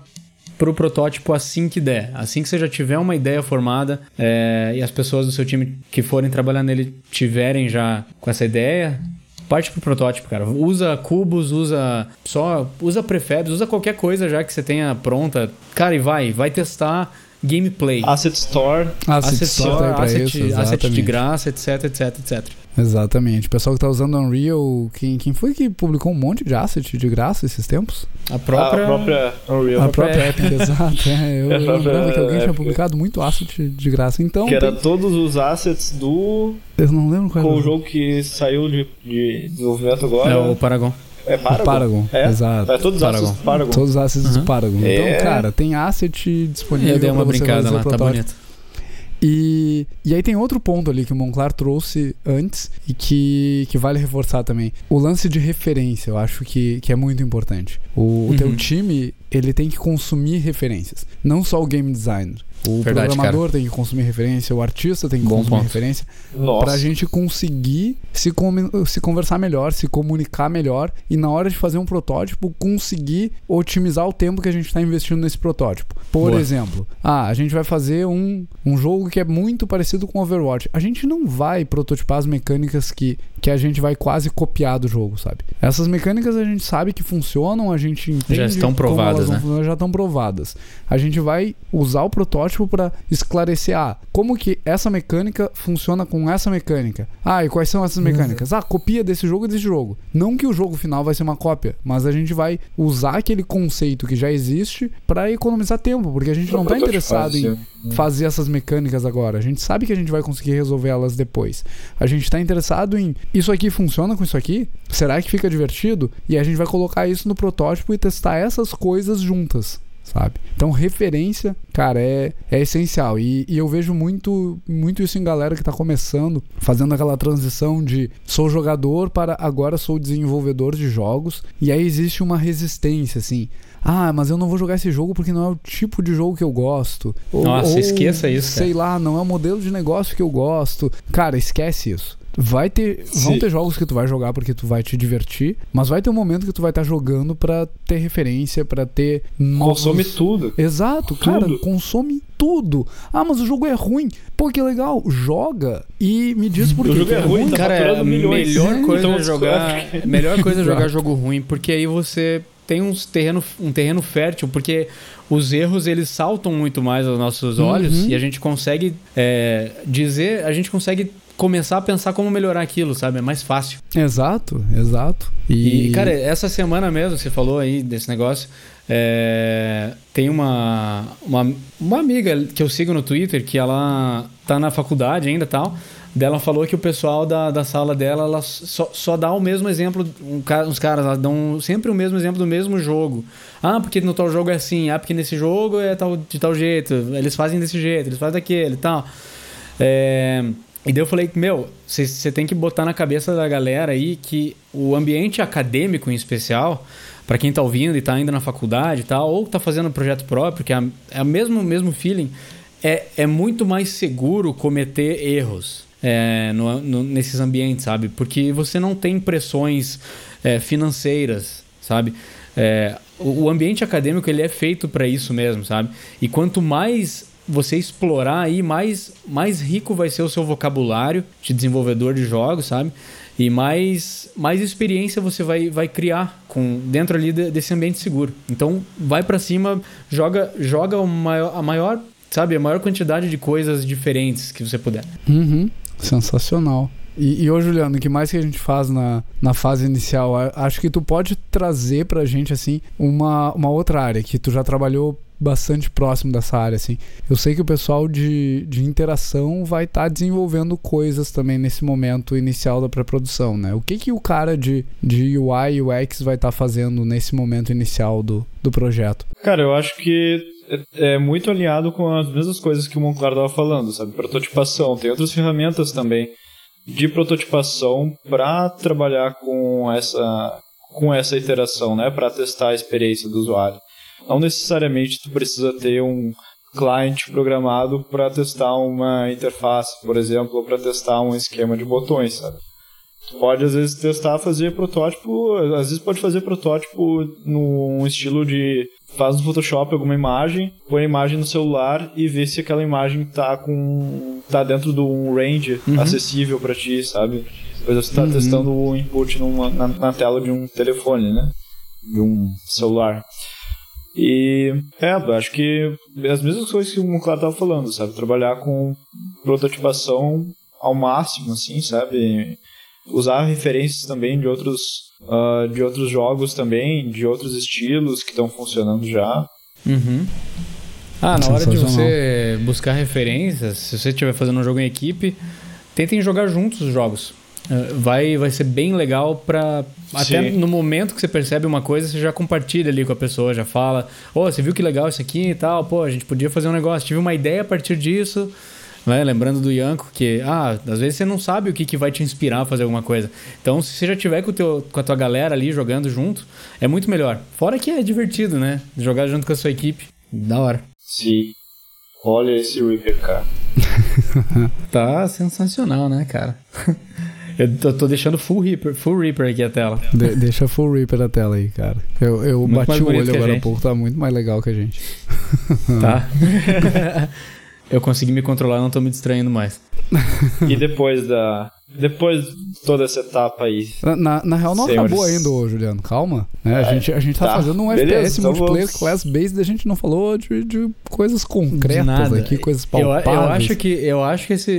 pro protótipo assim que der. Assim que você já tiver uma ideia formada é, e as pessoas do seu time que forem trabalhar nele tiverem já com essa ideia, parte pro protótipo, cara. Usa cubos, usa só, usa prefabs, usa qualquer coisa já que você tenha pronta. Cara, e vai, vai testar gameplay. Asset Store. Asset, Asset Store, tá asset, isso, asset de graça, etc, etc, etc. Exatamente. O pessoal que tá usando Unreal, quem, quem foi que publicou um monte de asset de graça esses tempos? A própria, a própria Unreal. A própria Epic, <laughs> exato. É, eu, <laughs> lembrava que alguém Epic. tinha publicado muito asset de graça. Então, que era tem... todos os assets do... Eu não lembro qual era. Com o jogo que saiu de, de desenvolvimento agora. É o Paragon. É Paragon. Paragon, é? exato. É todos os assets do Paragon. Todos os assets uhum. do Paragon. Então, é. cara, tem asset disponível. Eu dei uma brincada lá, tá bonito. E, e aí tem outro ponto ali que o Monclar trouxe antes e que, que vale reforçar também. O lance de referência, eu acho que, que é muito importante. O, uhum. o teu time, ele tem que consumir referências. Não só o game designer. O Verdade, programador cara. tem que consumir referência, o artista tem que Bom consumir ponto. referência. Nossa. Pra gente conseguir se, se conversar melhor, se comunicar melhor e na hora de fazer um protótipo, conseguir otimizar o tempo que a gente está investindo nesse protótipo. Por Boa. exemplo, ah, a gente vai fazer um, um jogo que é muito parecido com Overwatch. A gente não vai prototipar as mecânicas que, que a gente vai quase copiar do jogo, sabe? Essas mecânicas a gente sabe que funcionam, a gente entende. Já estão provadas, né? Já estão provadas. A gente vai usar o protótipo para esclarecer ah, como que essa mecânica funciona com essa mecânica. Ah, e quais são essas mecânicas? Ah, copia desse jogo e desse jogo. Não que o jogo final vai ser uma cópia, mas a gente vai usar aquele conceito que já existe para economizar tempo, porque a gente não está interessado em fazer essas mecânicas agora. A gente sabe que a gente vai conseguir resolver elas depois. A gente está interessado em isso aqui funciona com isso aqui? Será que fica divertido? E a gente vai colocar isso no protótipo e testar essas coisas juntas sabe? Então, referência, cara, é, é essencial. E, e, eu vejo muito, muito isso em galera que tá começando, fazendo aquela transição de sou jogador para agora sou desenvolvedor de jogos. E aí existe uma resistência, assim. Ah, mas eu não vou jogar esse jogo porque não é o tipo de jogo que eu gosto. Nossa, ou, esqueça isso. Sei lá, não é o modelo de negócio que eu gosto. Cara, esquece isso. Vai ter. Sim. Vão ter jogos que tu vai jogar porque tu vai te divertir, mas vai ter um momento que tu vai estar tá jogando para ter referência, para ter. Novos... Consome tudo. Exato, tudo. cara, consome tudo. Ah, mas o jogo é ruim. Pô, que legal. Joga e me diz por que. O jogo é ruim, tá cara, é melhor coisa então, é jogar. <laughs> melhor coisa é jogar jogo ruim, porque aí você tem uns terreno, um terreno fértil, porque os erros eles saltam muito mais aos nossos olhos uhum. e a gente consegue é, dizer, a gente consegue começar a pensar como melhorar aquilo, sabe? É mais fácil. Exato, exato. E, e cara, essa semana mesmo, você falou aí desse negócio. É, tem uma, uma, uma amiga que eu sigo no Twitter que ela tá na faculdade ainda tal dela falou que o pessoal da, da sala dela ela só, só dá o mesmo exemplo, um, uns caras dão sempre o mesmo exemplo do mesmo jogo. Ah, porque no tal jogo é assim, ah, porque nesse jogo é tal, de tal jeito, eles fazem desse jeito, eles fazem daquele e tal. É, e daí eu falei, meu, você tem que botar na cabeça da galera aí que o ambiente acadêmico em especial, para quem tá ouvindo e tá ainda na faculdade e tal, ou tá fazendo projeto próprio, que é, é o mesmo, mesmo feeling, é, é muito mais seguro cometer erros é, no, no, nesses ambientes, sabe? Porque você não tem pressões é, financeiras, sabe? É, o, o, ambiente acadêmico ele é feito para isso mesmo, sabe? E quanto mais você explorar aí, mais, mais rico vai ser o seu vocabulário de desenvolvedor de jogos, sabe? E mais, mais experiência você vai, vai criar com dentro ali de, desse ambiente seguro. Então, vai para cima, joga, joga o maior, a maior sabe, a maior quantidade de coisas diferentes que você puder. Uhum. Sensacional. E, e ô, Juliano, o que mais que a gente faz na, na fase inicial? Acho que tu pode trazer pra gente, assim, uma, uma outra área que tu já trabalhou bastante próximo dessa área, assim. Eu sei que o pessoal de, de interação vai estar tá desenvolvendo coisas também nesse momento inicial da pré-produção, né? O que que o cara de, de UI e UX vai estar tá fazendo nesse momento inicial do, do projeto? Cara, eu acho que é, é muito alinhado com as mesmas coisas que o Monclar estava falando, sabe? Prototipação. Tem outras ferramentas também de prototipação para trabalhar com essa com essa iteração, né? Para testar a experiência do usuário. Não necessariamente tu precisa ter um client programado para testar uma interface, por exemplo, ou para testar um esquema de botões, sabe? Tu pode às vezes testar fazer protótipo, às vezes pode fazer protótipo num estilo de faz no Photoshop alguma imagem, põe a imagem no celular e vê se aquela imagem tá com tá dentro de um range uhum. acessível para ti, sabe? Depois você tá uhum. testando o input numa, na, na, tela de um telefone, né? De um celular. E é, acho que as mesmas coisas que o Claro tava falando, sabe? Trabalhar com prototipação ao máximo, assim, sabe? Usar referências também de outros uh, de outros jogos também, de outros estilos que estão funcionando já. Uhum. Ah, na hora de você buscar referências, se você estiver fazendo um jogo em equipe, tentem jogar juntos os jogos. Uh, vai, vai ser bem legal para até no momento que você percebe uma coisa, você já compartilha ali com a pessoa, já fala: "Ô, oh, você viu que legal isso aqui e tal? Pô, a gente podia fazer um negócio, tive uma ideia a partir disso". Né? Lembrando do Yanko, que ah, às vezes você não sabe o que, que vai te inspirar a fazer alguma coisa. Então, se você já tiver com, o teu, com a tua galera ali jogando junto, é muito melhor. Fora que é divertido, né? Jogar junto com a sua equipe. Da hora. Sim. Olha esse Reaper, cara. <laughs> tá sensacional, né, cara? <laughs> Eu tô, tô, deixando full Reaper, full Reaper aqui a tela. De, deixa full Reaper a tela aí, cara. Eu, eu bati o olho agora há pouco, tá muito mais legal que a gente. <laughs> Tá. <laughs> Eu consegui me controlar, não tô me distraindo mais. <laughs> e depois da. Depois de toda essa etapa aí. Na, na real, não senhores. acabou ainda, ô, Juliano. Calma. Né? A, é, gente, a gente tá, tá fazendo um Beleza, FPS então multiplayer vamos... class-based a gente não falou de, de coisas concretas aqui, coisas palpáveis. Eu, eu, acho que, eu acho que esse,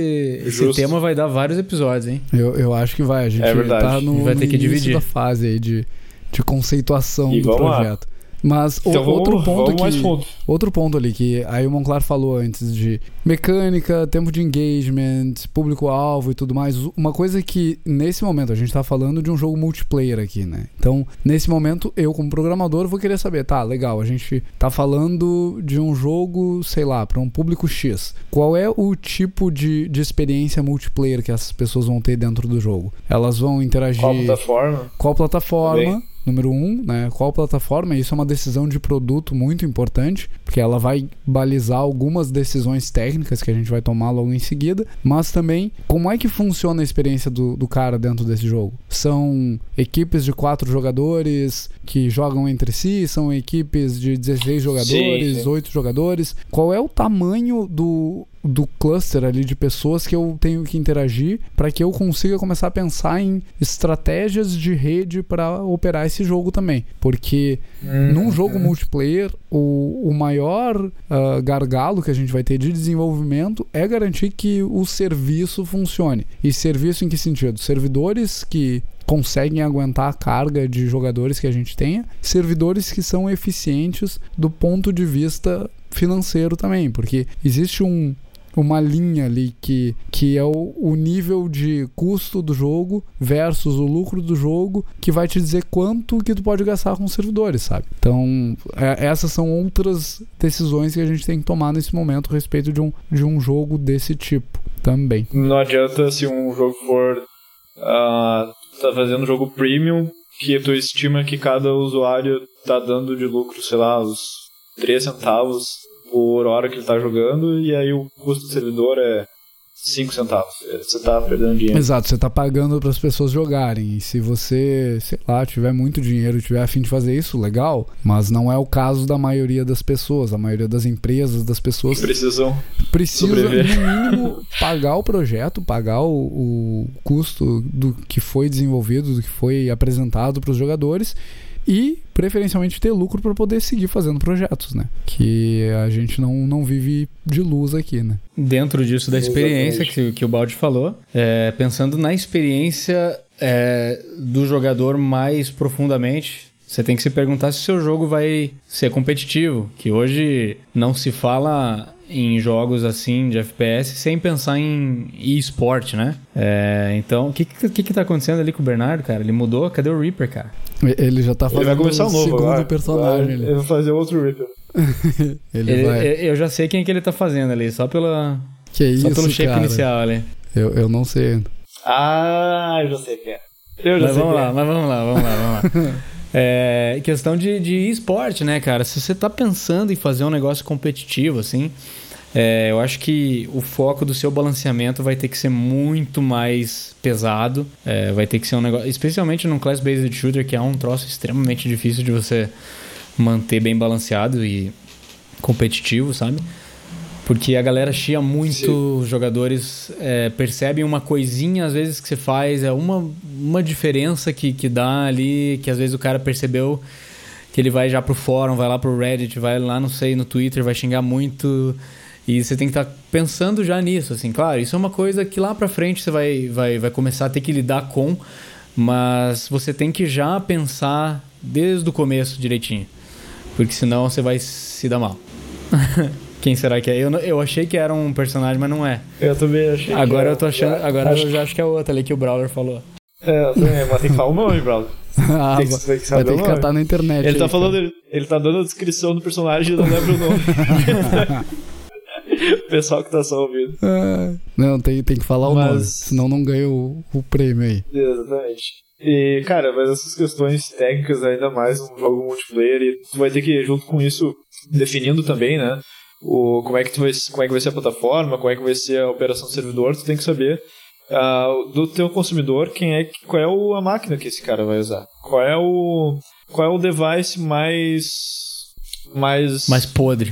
esse tema vai dar vários episódios, hein? Eu, eu acho que vai. A gente é tá no, vai ter que dividir. da fase aí de, de conceituação e do projeto. Lá. Mas então, outro vamos, ponto vamos que outro ponto ali que aí o Monclar falou antes de mecânica, tempo de engagement, público-alvo e tudo mais. Uma coisa que nesse momento a gente tá falando de um jogo multiplayer aqui, né? Então, nesse momento eu como programador vou querer saber, tá, legal, a gente tá falando de um jogo, sei lá, para um público X. Qual é o tipo de, de experiência multiplayer que essas pessoas vão ter dentro do jogo? Elas vão interagir Qual plataforma? Qual plataforma? Número um, né? Qual plataforma? Isso é uma decisão de produto muito importante, porque ela vai balizar algumas decisões técnicas que a gente vai tomar logo em seguida, mas também como é que funciona a experiência do, do cara dentro desse jogo. São equipes de quatro jogadores que jogam entre si, são equipes de 16 jogadores, oito jogadores. Qual é o tamanho do do cluster ali de pessoas que eu tenho que interagir para que eu consiga começar a pensar em estratégias de rede para operar esse jogo também. Porque uhum. num jogo multiplayer, o, o maior uh, gargalo que a gente vai ter de desenvolvimento é garantir que o serviço funcione. E serviço em que sentido? Servidores que conseguem aguentar a carga de jogadores que a gente tenha, servidores que são eficientes do ponto de vista financeiro também, porque existe um, uma linha ali que, que é o, o nível de custo do jogo versus o lucro do jogo que vai te dizer quanto que tu pode gastar com servidores, sabe? Então, é, essas são outras decisões que a gente tem que tomar nesse momento a respeito de um, de um jogo desse tipo também. Não adianta se um jogo for uh, tá fazendo jogo premium que tu estima que cada usuário tá dando de lucro, sei lá, os 3 centavos por hora que ele está jogando, e aí o custo do servidor é 5 centavos. Você está perdendo dinheiro. Exato, você está pagando para as pessoas jogarem. E se você, sei lá, tiver muito dinheiro e tiver afim de fazer isso, legal. Mas não é o caso da maioria das pessoas. A maioria das empresas, das pessoas. Precisam. Precisa, sobreviver. no mínimo, pagar o projeto, pagar o, o custo do que foi desenvolvido, do que foi apresentado para os jogadores e preferencialmente ter lucro para poder seguir fazendo projetos, né? Que a gente não, não vive de luz aqui, né? Dentro disso da experiência que, que o Baldi falou, é, pensando na experiência é, do jogador mais profundamente, você tem que se perguntar se o seu jogo vai ser competitivo, que hoje não se fala em jogos assim de FPS sem pensar em e-sport, né? É, então, o que, que que tá acontecendo ali com o Bernardo, cara? Ele mudou? Cadê o Reaper, cara? Ele já tá fazendo ele vai começar um novo segundo agora. personagem. Vai, ele vai fazer outro Reaper. <laughs> ele, ele vai... Eu já sei quem que ele tá fazendo ali, só pela... Que isso, Só pelo shape cara? inicial ali. Eu, eu não sei ainda. Ah, eu já sei quem é. Eu já Mas sei vamos lá, é. mas vamos lá, vamos lá, vamos lá. <laughs> É, questão de, de esporte, né, cara? Se você tá pensando em fazer um negócio competitivo, assim, é, eu acho que o foco do seu balanceamento vai ter que ser muito mais pesado. É, vai ter que ser um negócio. Especialmente num class-based shooter, que é um troço extremamente difícil de você manter bem balanceado e competitivo, sabe? Porque a galera chia muito, os jogadores é, percebem uma coisinha às vezes que você faz, é uma, uma diferença que, que dá ali, que às vezes o cara percebeu que ele vai já pro fórum, vai lá pro Reddit, vai lá, não sei, no Twitter, vai xingar muito. E você tem que estar tá pensando já nisso, assim, claro, isso é uma coisa que lá pra frente você vai, vai, vai começar a ter que lidar com, mas você tem que já pensar desde o começo direitinho, porque senão você vai se dar mal. <laughs> Quem será que é? Eu, eu achei que era um personagem, mas não é. Eu também achei Agora eu tô achando. Agora eu já acho que é outra ali que o Brawler falou. É, eu também, mas tem que falar o nome, brother. <laughs> ah, Tem que- vai tem que saber ter que catar na internet. Ele tá aí, falando, cara. ele, ele tá dando a descrição do personagem e não lembra o nome. <laughs> <laughs> o pessoal que tá só ouvindo. Ah, não, tem, tem que falar o Mas- nome, senão não ganha o, o prêmio aí. Exatamente. E, cara, mas essas questões técnicas, ainda mais num jogo multiplayer, e tu vai ter que, junto com isso, definindo também, né? O, como, é que tu vai, como é que vai ser a plataforma, como é que vai ser a operação do servidor, tu tem que saber ah, do teu consumidor quem é, qual é o- a máquina que esse cara vai usar. Qual é o, qual é o device mais. mais. Mais podre.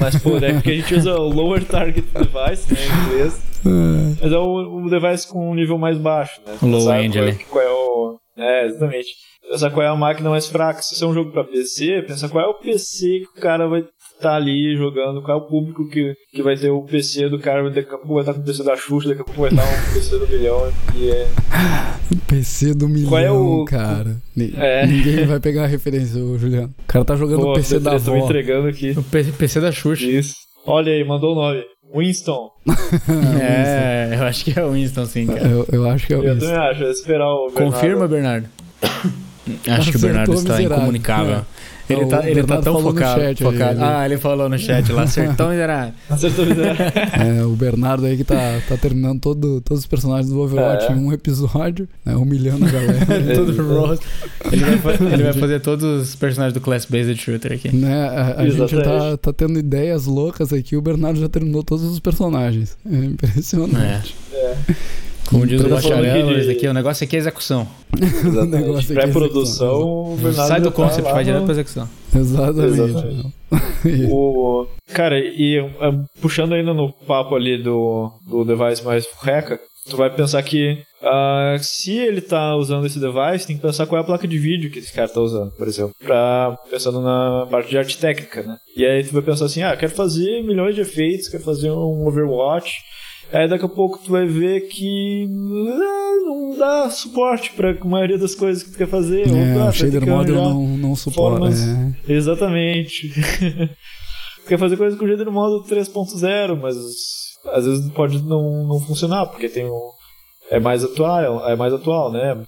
Mais poder, porque a gente usa o lower target device, né, em inglês. Ah, Mas é o, o device com um nível mais baixo, né? O low end qual é, ali. qual é o. É, exatamente. Pensar qual é a máquina mais fraca. Se isso é um jogo pra PC, pensa qual é o PC que o cara vai estar ali jogando, qual é o público que, que vai ter o PC do cara, daqui a pouco vai estar com o PC da Xuxa, daqui a pouco vai estar um PC do milhão. E é. <laughs> PC do milhão, Qual é o- cara. É. Ninguém vai pegar a referência, ô, Juliano. O cara tá jogando Pô, o PC da avó. entregando aqui. O P- PC da Xuxa. Isso. Olha aí, mandou o nome. Winston. <laughs> É, eu acho que é o Winston, sim, cara. Eu, eu acho que é Eu isso. também acho, é esperar o. Bernardo. Confirma, Bernardo. Acho que o Bernardo está incomunicável. É. Ele, tá, ele tá tão focado. focado. ah, ele falou no chat lá, acertou miserável. <laughs> Acertou miserável. é, o Bernardo aí que tá, tá terminando todo, todos os personagens do Overwatch é. em um episódio, né, humilhando a galera. <laughs> todo ele, vai, ele vai fazer todos os personagens do Class Based Shooter aqui. Né, a, a gente tá, tá tendo ideias loucas aqui, o Bernardo já terminou todos os personagens. É impressionante. É. é. Como diz o bacharel, de... aqui, o <laughs> negócio aqui é execução. Exatamente. É Pré-produção, o Bernardo Sai do tá concept, vai direto pra execução. Exatamente. Exatamente. <laughs> o, cara, e uh, puxando ainda no papo ali do, do device mais reca, tu vai pensar que uh, se ele tá usando esse device, tem que pensar qual é a placa de vídeo que esse cara tá usando, por exemplo. Pra, pensando na parte de arte técnica, né? E aí tu vai pensar assim, ah, quero fazer milhões de efeitos, quero fazer um Overwatch Aí daqui a pouco tu vai ver que ah, não dá suporte para a maioria das coisas que tu quer fazer. É, o shader model não, não suporta. É. Exatamente. <laughs> quer fazer coisas com o shader model 3.0, mas às vezes pode não, não funcionar, porque tem um, é mais atual, é mais atual, né?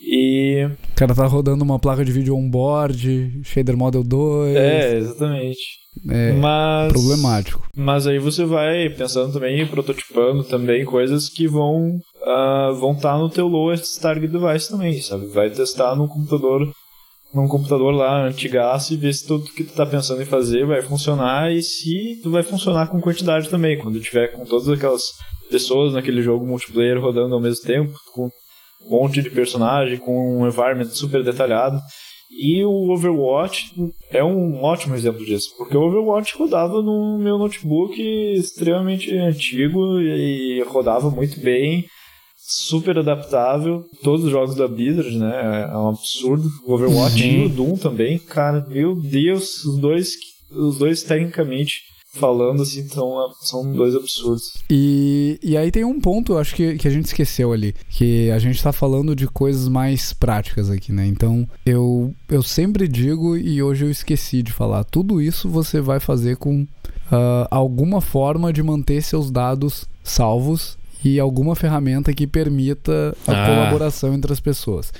E. O cara tá rodando uma placa de vídeo on-board, shader model 2. É, exatamente. É mas, problemático. Mas aí você vai pensando também, prototipando também coisas que vão uh, vão estar tá no teu lowest target device também, sabe? Vai testar no computador num computador lá antigaço e ver se tudo que tu tá pensando em fazer vai funcionar e se tu vai funcionar com quantidade também. Quando tiver com todas aquelas pessoas naquele jogo multiplayer rodando ao mesmo tempo, com monte de personagem, com um environment super detalhado. E o Overwatch é um ótimo exemplo disso, porque o Overwatch rodava no meu notebook extremamente antigo e rodava muito bem, super adaptável. Todos os jogos da Blizzard, né? É um absurdo. O Overwatch uhum. e o Doom também, cara, meu Deus, os dois, os dois tecnicamente falando assim, então são dois absurdos. E, e aí tem um ponto, acho que, que a gente esqueceu ali, que a gente tá falando de coisas mais práticas aqui, né? Então, eu, eu sempre digo e hoje eu esqueci de falar, tudo isso você vai fazer com uh, alguma forma de manter seus dados salvos e alguma ferramenta que permita a ah. colaboração entre as pessoas.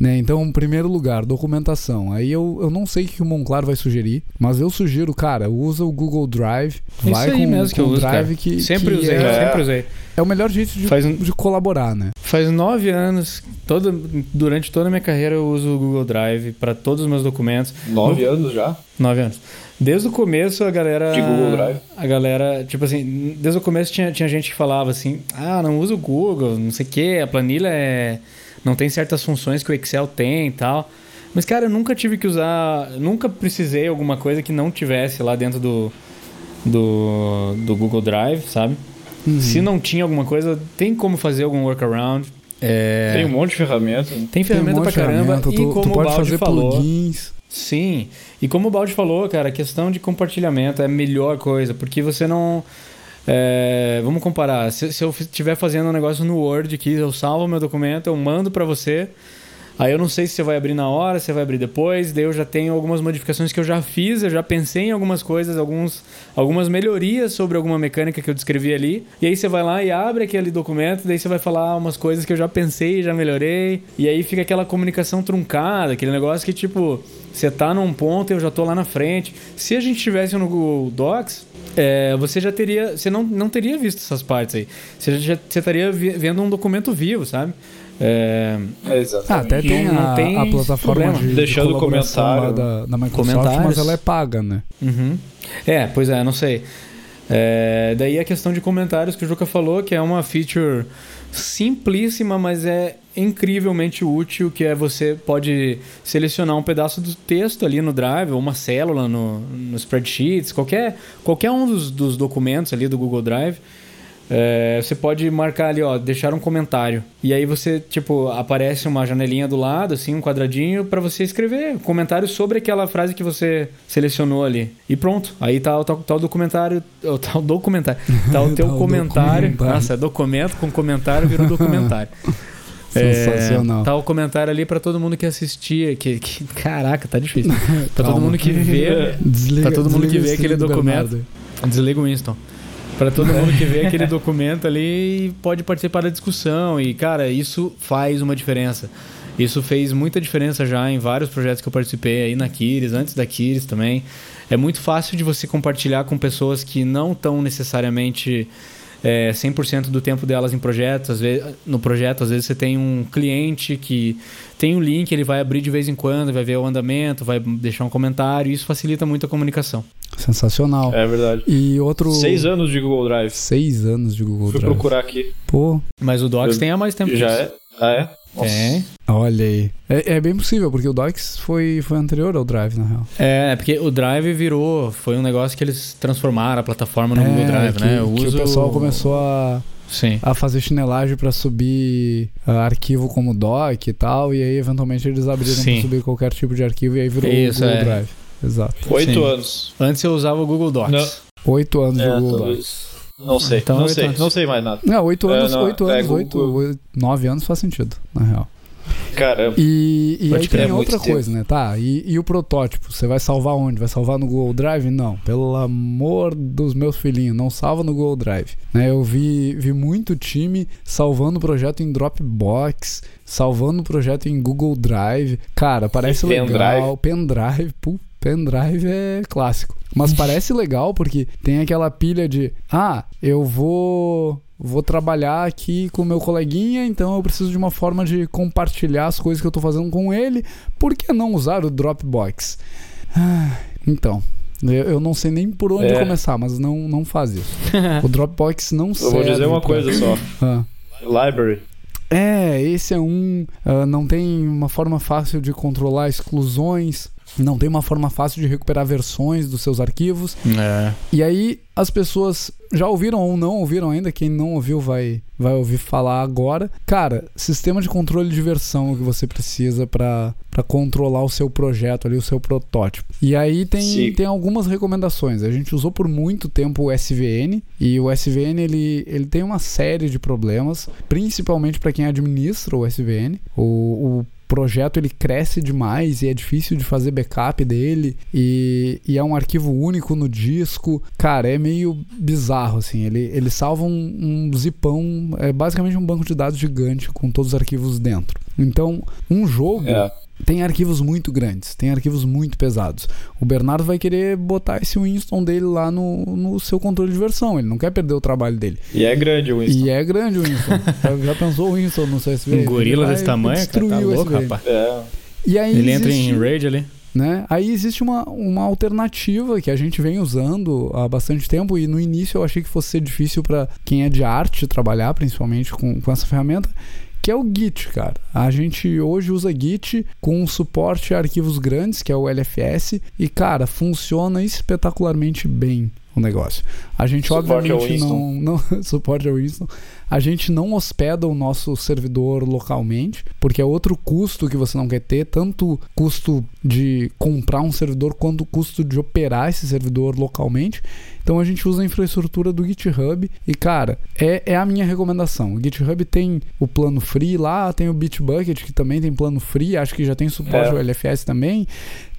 Né? Então, em primeiro lugar, documentação. Aí eu, eu não sei o que o Monclar vai sugerir, mas eu sugiro, cara, usa o Google Drive. Isso vai aí com, mesmo que eu uso, Drive que sempre que usei, é, sempre usei. É o melhor jeito de, um, de colaborar, né? Faz nove anos, todo, durante toda a minha carreira eu uso o Google Drive para todos os meus documentos. Nove no, anos já? Nove anos. Desde o começo a galera. De Google Drive? A galera, tipo assim, desde o começo tinha, tinha gente que falava assim: ah, não usa o Google, não sei o quê, a planilha é não tem certas funções que o Excel tem e tal. Mas, cara, eu nunca tive que usar. Nunca precisei alguma coisa que não tivesse lá dentro do, do, do Google Drive, sabe? Uhum. Se não tinha alguma coisa, tem como fazer algum workaround. É... Tem um monte de ferramenta. Tem ferramenta tem um pra caramba. Tu, e como tu pode o fazer falou, plugins. Sim. E como o Balde falou, cara, a questão de compartilhamento é a melhor coisa, porque você não. É, vamos comparar. Se, se eu estiver fazendo um negócio no Word aqui, eu salvo meu documento, eu mando para você. Aí eu não sei se você vai abrir na hora, se você vai abrir depois. Daí eu já tenho algumas modificações que eu já fiz, eu já pensei em algumas coisas, alguns, algumas melhorias sobre alguma mecânica que eu descrevi ali. E aí você vai lá e abre aquele documento, daí você vai falar umas coisas que eu já pensei, já melhorei. E aí fica aquela comunicação truncada, aquele negócio que tipo, você tá num ponto e eu já tô lá na frente. Se a gente tivesse no Google Docs, é, você já teria. Você não, não teria visto essas partes aí. Você já você estaria vendo um documento vivo, sabe? É, exatamente. Ah, até tem, a, tem a, plataforma de, Deixando de comentário da, da Microsoft, mas ela é paga, né? Uhum. É, pois é, não sei. É, daí a questão de comentários que o Juca falou, que é uma feature simplíssima, mas é incrivelmente útil, que é você pode selecionar um pedaço do texto ali no Drive, ou uma célula no, no spreadsheets, qualquer, qualquer um dos, dos documentos ali do Google Drive, é, você pode marcar ali, ó, deixar um comentário. E aí você, tipo, aparece uma janelinha do lado, assim, um quadradinho, para você escrever um comentário sobre aquela frase que você selecionou ali. E pronto. Aí tá, tá, tá o documentário. Tá o <laughs> documentário. Tá o teu tá comentário. Nossa, é documento com comentário virou documentário. <laughs> Sensacional. É, tá o comentário ali para todo mundo que assistia, que, que caraca, tá difícil. <laughs> para todo mundo que vê, desliga, pra todo mundo que vê aquele documento. Desliga o Winston para todo mundo que vê <laughs> aquele documento ali pode participar da discussão e cara isso faz uma diferença Isso fez muita diferença já em vários projetos que eu participei aí na Kiris, antes da Kiris também. É muito fácil de você compartilhar com pessoas que não estão necessariamente é, 100% do tempo delas em projetos. Às vezes, no projeto, às vezes você tem um cliente que tem um link, ele vai abrir de vez em quando, vai ver o andamento, vai deixar um comentário, e isso facilita muito a comunicação. Sensacional. É verdade. E outro. Seis anos de Google Drive. Seis anos de Google Fui Drive. Fui procurar aqui. Pô. Mas o Docs Eu... tem há mais tempo Já disso. é? Ah, é? Tem. Olha aí. É, é, bem possível, porque o Docs foi, foi anterior ao Drive, na real. É, porque o Drive virou. Foi um negócio que eles transformaram a plataforma no é, Google Drive, que, né? O, uso... o pessoal começou a. Sim. a fazer chinelagem para subir uh, arquivo como doc e tal, e aí eventualmente eles abriram para subir qualquer tipo de arquivo e aí virou Isso, o Google é. Drive. Exato. Oito Sim. anos. Antes eu usava o Google Docs. Não. Oito anos é, de Google Docs. Não sei, então, não sei, anos. não sei mais nada. Não, oito anos, é, não, oito anos, é, oito, oito, nove anos faz sentido, na real. Caramba. E, e aí tem outra coisa, tempo. né? Tá, e, e, o protótipo? Você vai salvar onde? Vai salvar no Google Drive? Não. Pelo amor dos meus filhinhos, não salva no Google Drive. Né? Eu vi, vi muito time salvando o projeto em Dropbox, salvando o projeto em Google Drive. Cara, parece e legal. Pendrive, puta pendrive é clássico. Mas parece legal porque tem aquela pilha de, ah, eu vou vou trabalhar aqui com meu coleguinha, então eu preciso de uma forma de compartilhar as coisas que eu estou fazendo com ele. Por que não usar o Dropbox? Ah, então, eu, não sei nem por onde é. começar, mas não, não faz isso. o <laughs> Dropbox não serve. Eu vou dizer uma pra... coisa só. Ah. Library. É, esse é um. Uh, não tem uma forma fácil de controlar exclusões não tem uma forma fácil de recuperar versões dos seus arquivos. É. E aí as pessoas já ouviram ou não ouviram ainda, quem não ouviu vai, vai ouvir falar agora. Cara, sistema de controle de versão que você precisa para controlar o seu projeto ali, o seu protótipo. E aí tem, tem algumas recomendações. A gente usou por muito tempo o SVN e o SVN ele, ele tem uma série de problemas, principalmente para quem administra o SVN. O, o projeto ele cresce demais e é difícil de fazer backup dele e, e é um arquivo único no disco. Cara, é meio bizarro assim. Ele, ele salva um, um zipão, é basicamente um banco de dados gigante com todos os arquivos dentro. Então, um jogo é tem arquivos muito grandes, tem arquivos muito pesados. O Bernardo vai querer botar esse Winston dele lá no, no seu controle de versão, ele não quer perder o trabalho dele. E é grande o Winston. E é grande o Winston. já, pensou o Winston no CSV? Um gorila desse tamanho, cara, tá louco, rapaz. É. E aí ele existe, entra em raid ali. Né? Aí existe uma, uma alternativa que a gente vem usando há bastante tempo e no início eu achei que fosse ser difícil para quem é de arte trabalhar, principalmente com, com essa ferramenta, que é o Git, cara. A gente hoje usa Git com suporte a arquivos grandes, que é o LFS, e cara, funciona espetacularmente bem o negócio. A gente suporte obviamente não, não <laughs> suporte ao Winston. A gente não hospeda o nosso servidor localmente, porque é outro custo que você não quer ter, tanto custo de comprar um servidor quanto custo de operar esse servidor localmente. Então a gente usa a infraestrutura do GitHub e, cara, é, é a minha recomendação. O GitHub tem o plano free lá, tem o Bitbucket que também tem plano free, acho que já tem suporte é. ao LFS também.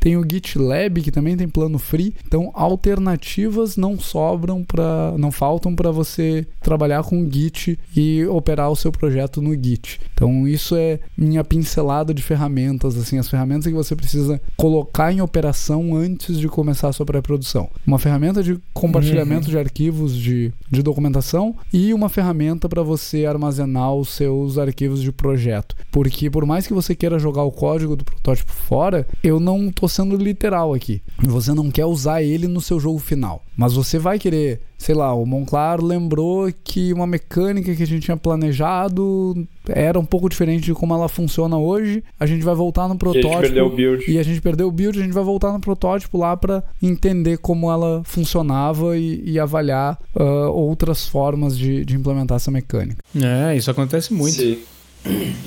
Tem o GitLab que também tem plano free. Então alternativas não sobram para, não faltam para você trabalhar com Git e operar o seu projeto no Git. Então isso é minha pincelada de ferramentas, assim, as ferramentas que você precisa colocar em operação antes de começar a sua pré-produção. Uma ferramenta de compartilhamento uhum. de arquivos de, de documentação e uma ferramenta para você armazenar os seus arquivos de projeto. Porque por mais que você queira jogar o código do protótipo fora, eu não estou sendo literal aqui. Você não quer usar ele no seu jogo final, mas você vai querer, sei lá, o Monclar lembrou que uma mecânica que a gente tinha planejado era um pouco diferente de como ela funciona hoje. A gente vai voltar no protótipo. E a gente perdeu o build. E a gente perdeu o build, a gente vai voltar no protótipo lá para entender como ela funcionava e, e avaliar uh, outras formas de, de implementar essa mecânica. É, isso acontece muito. Sim.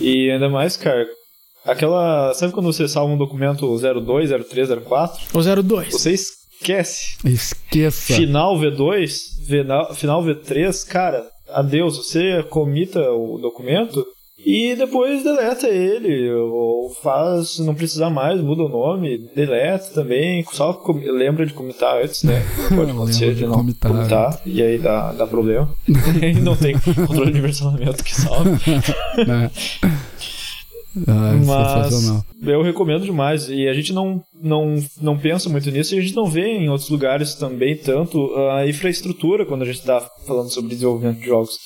E ainda mais, cara, Aquela. Sabe quando você salva um documento 02, 03, 04? O 02. Você esquece. Esqueça. Final V2, final V3, cara, adeus. Você comita o documento e depois deleta ele. Ou faz, não precisar mais, muda o nome, deleta também. Só lembra de comitar antes, né? <laughs> Pode acontecer de não comitar. comitar e aí dá, dá problema. <laughs> não tem controle de <laughs> versionamento que salve. Ah, Mas eu recomendo demais. E a gente não, não, não pensa muito nisso e a gente não vê em outros lugares também tanto a infraestrutura quando a gente está falando sobre desenvolvimento de jogos.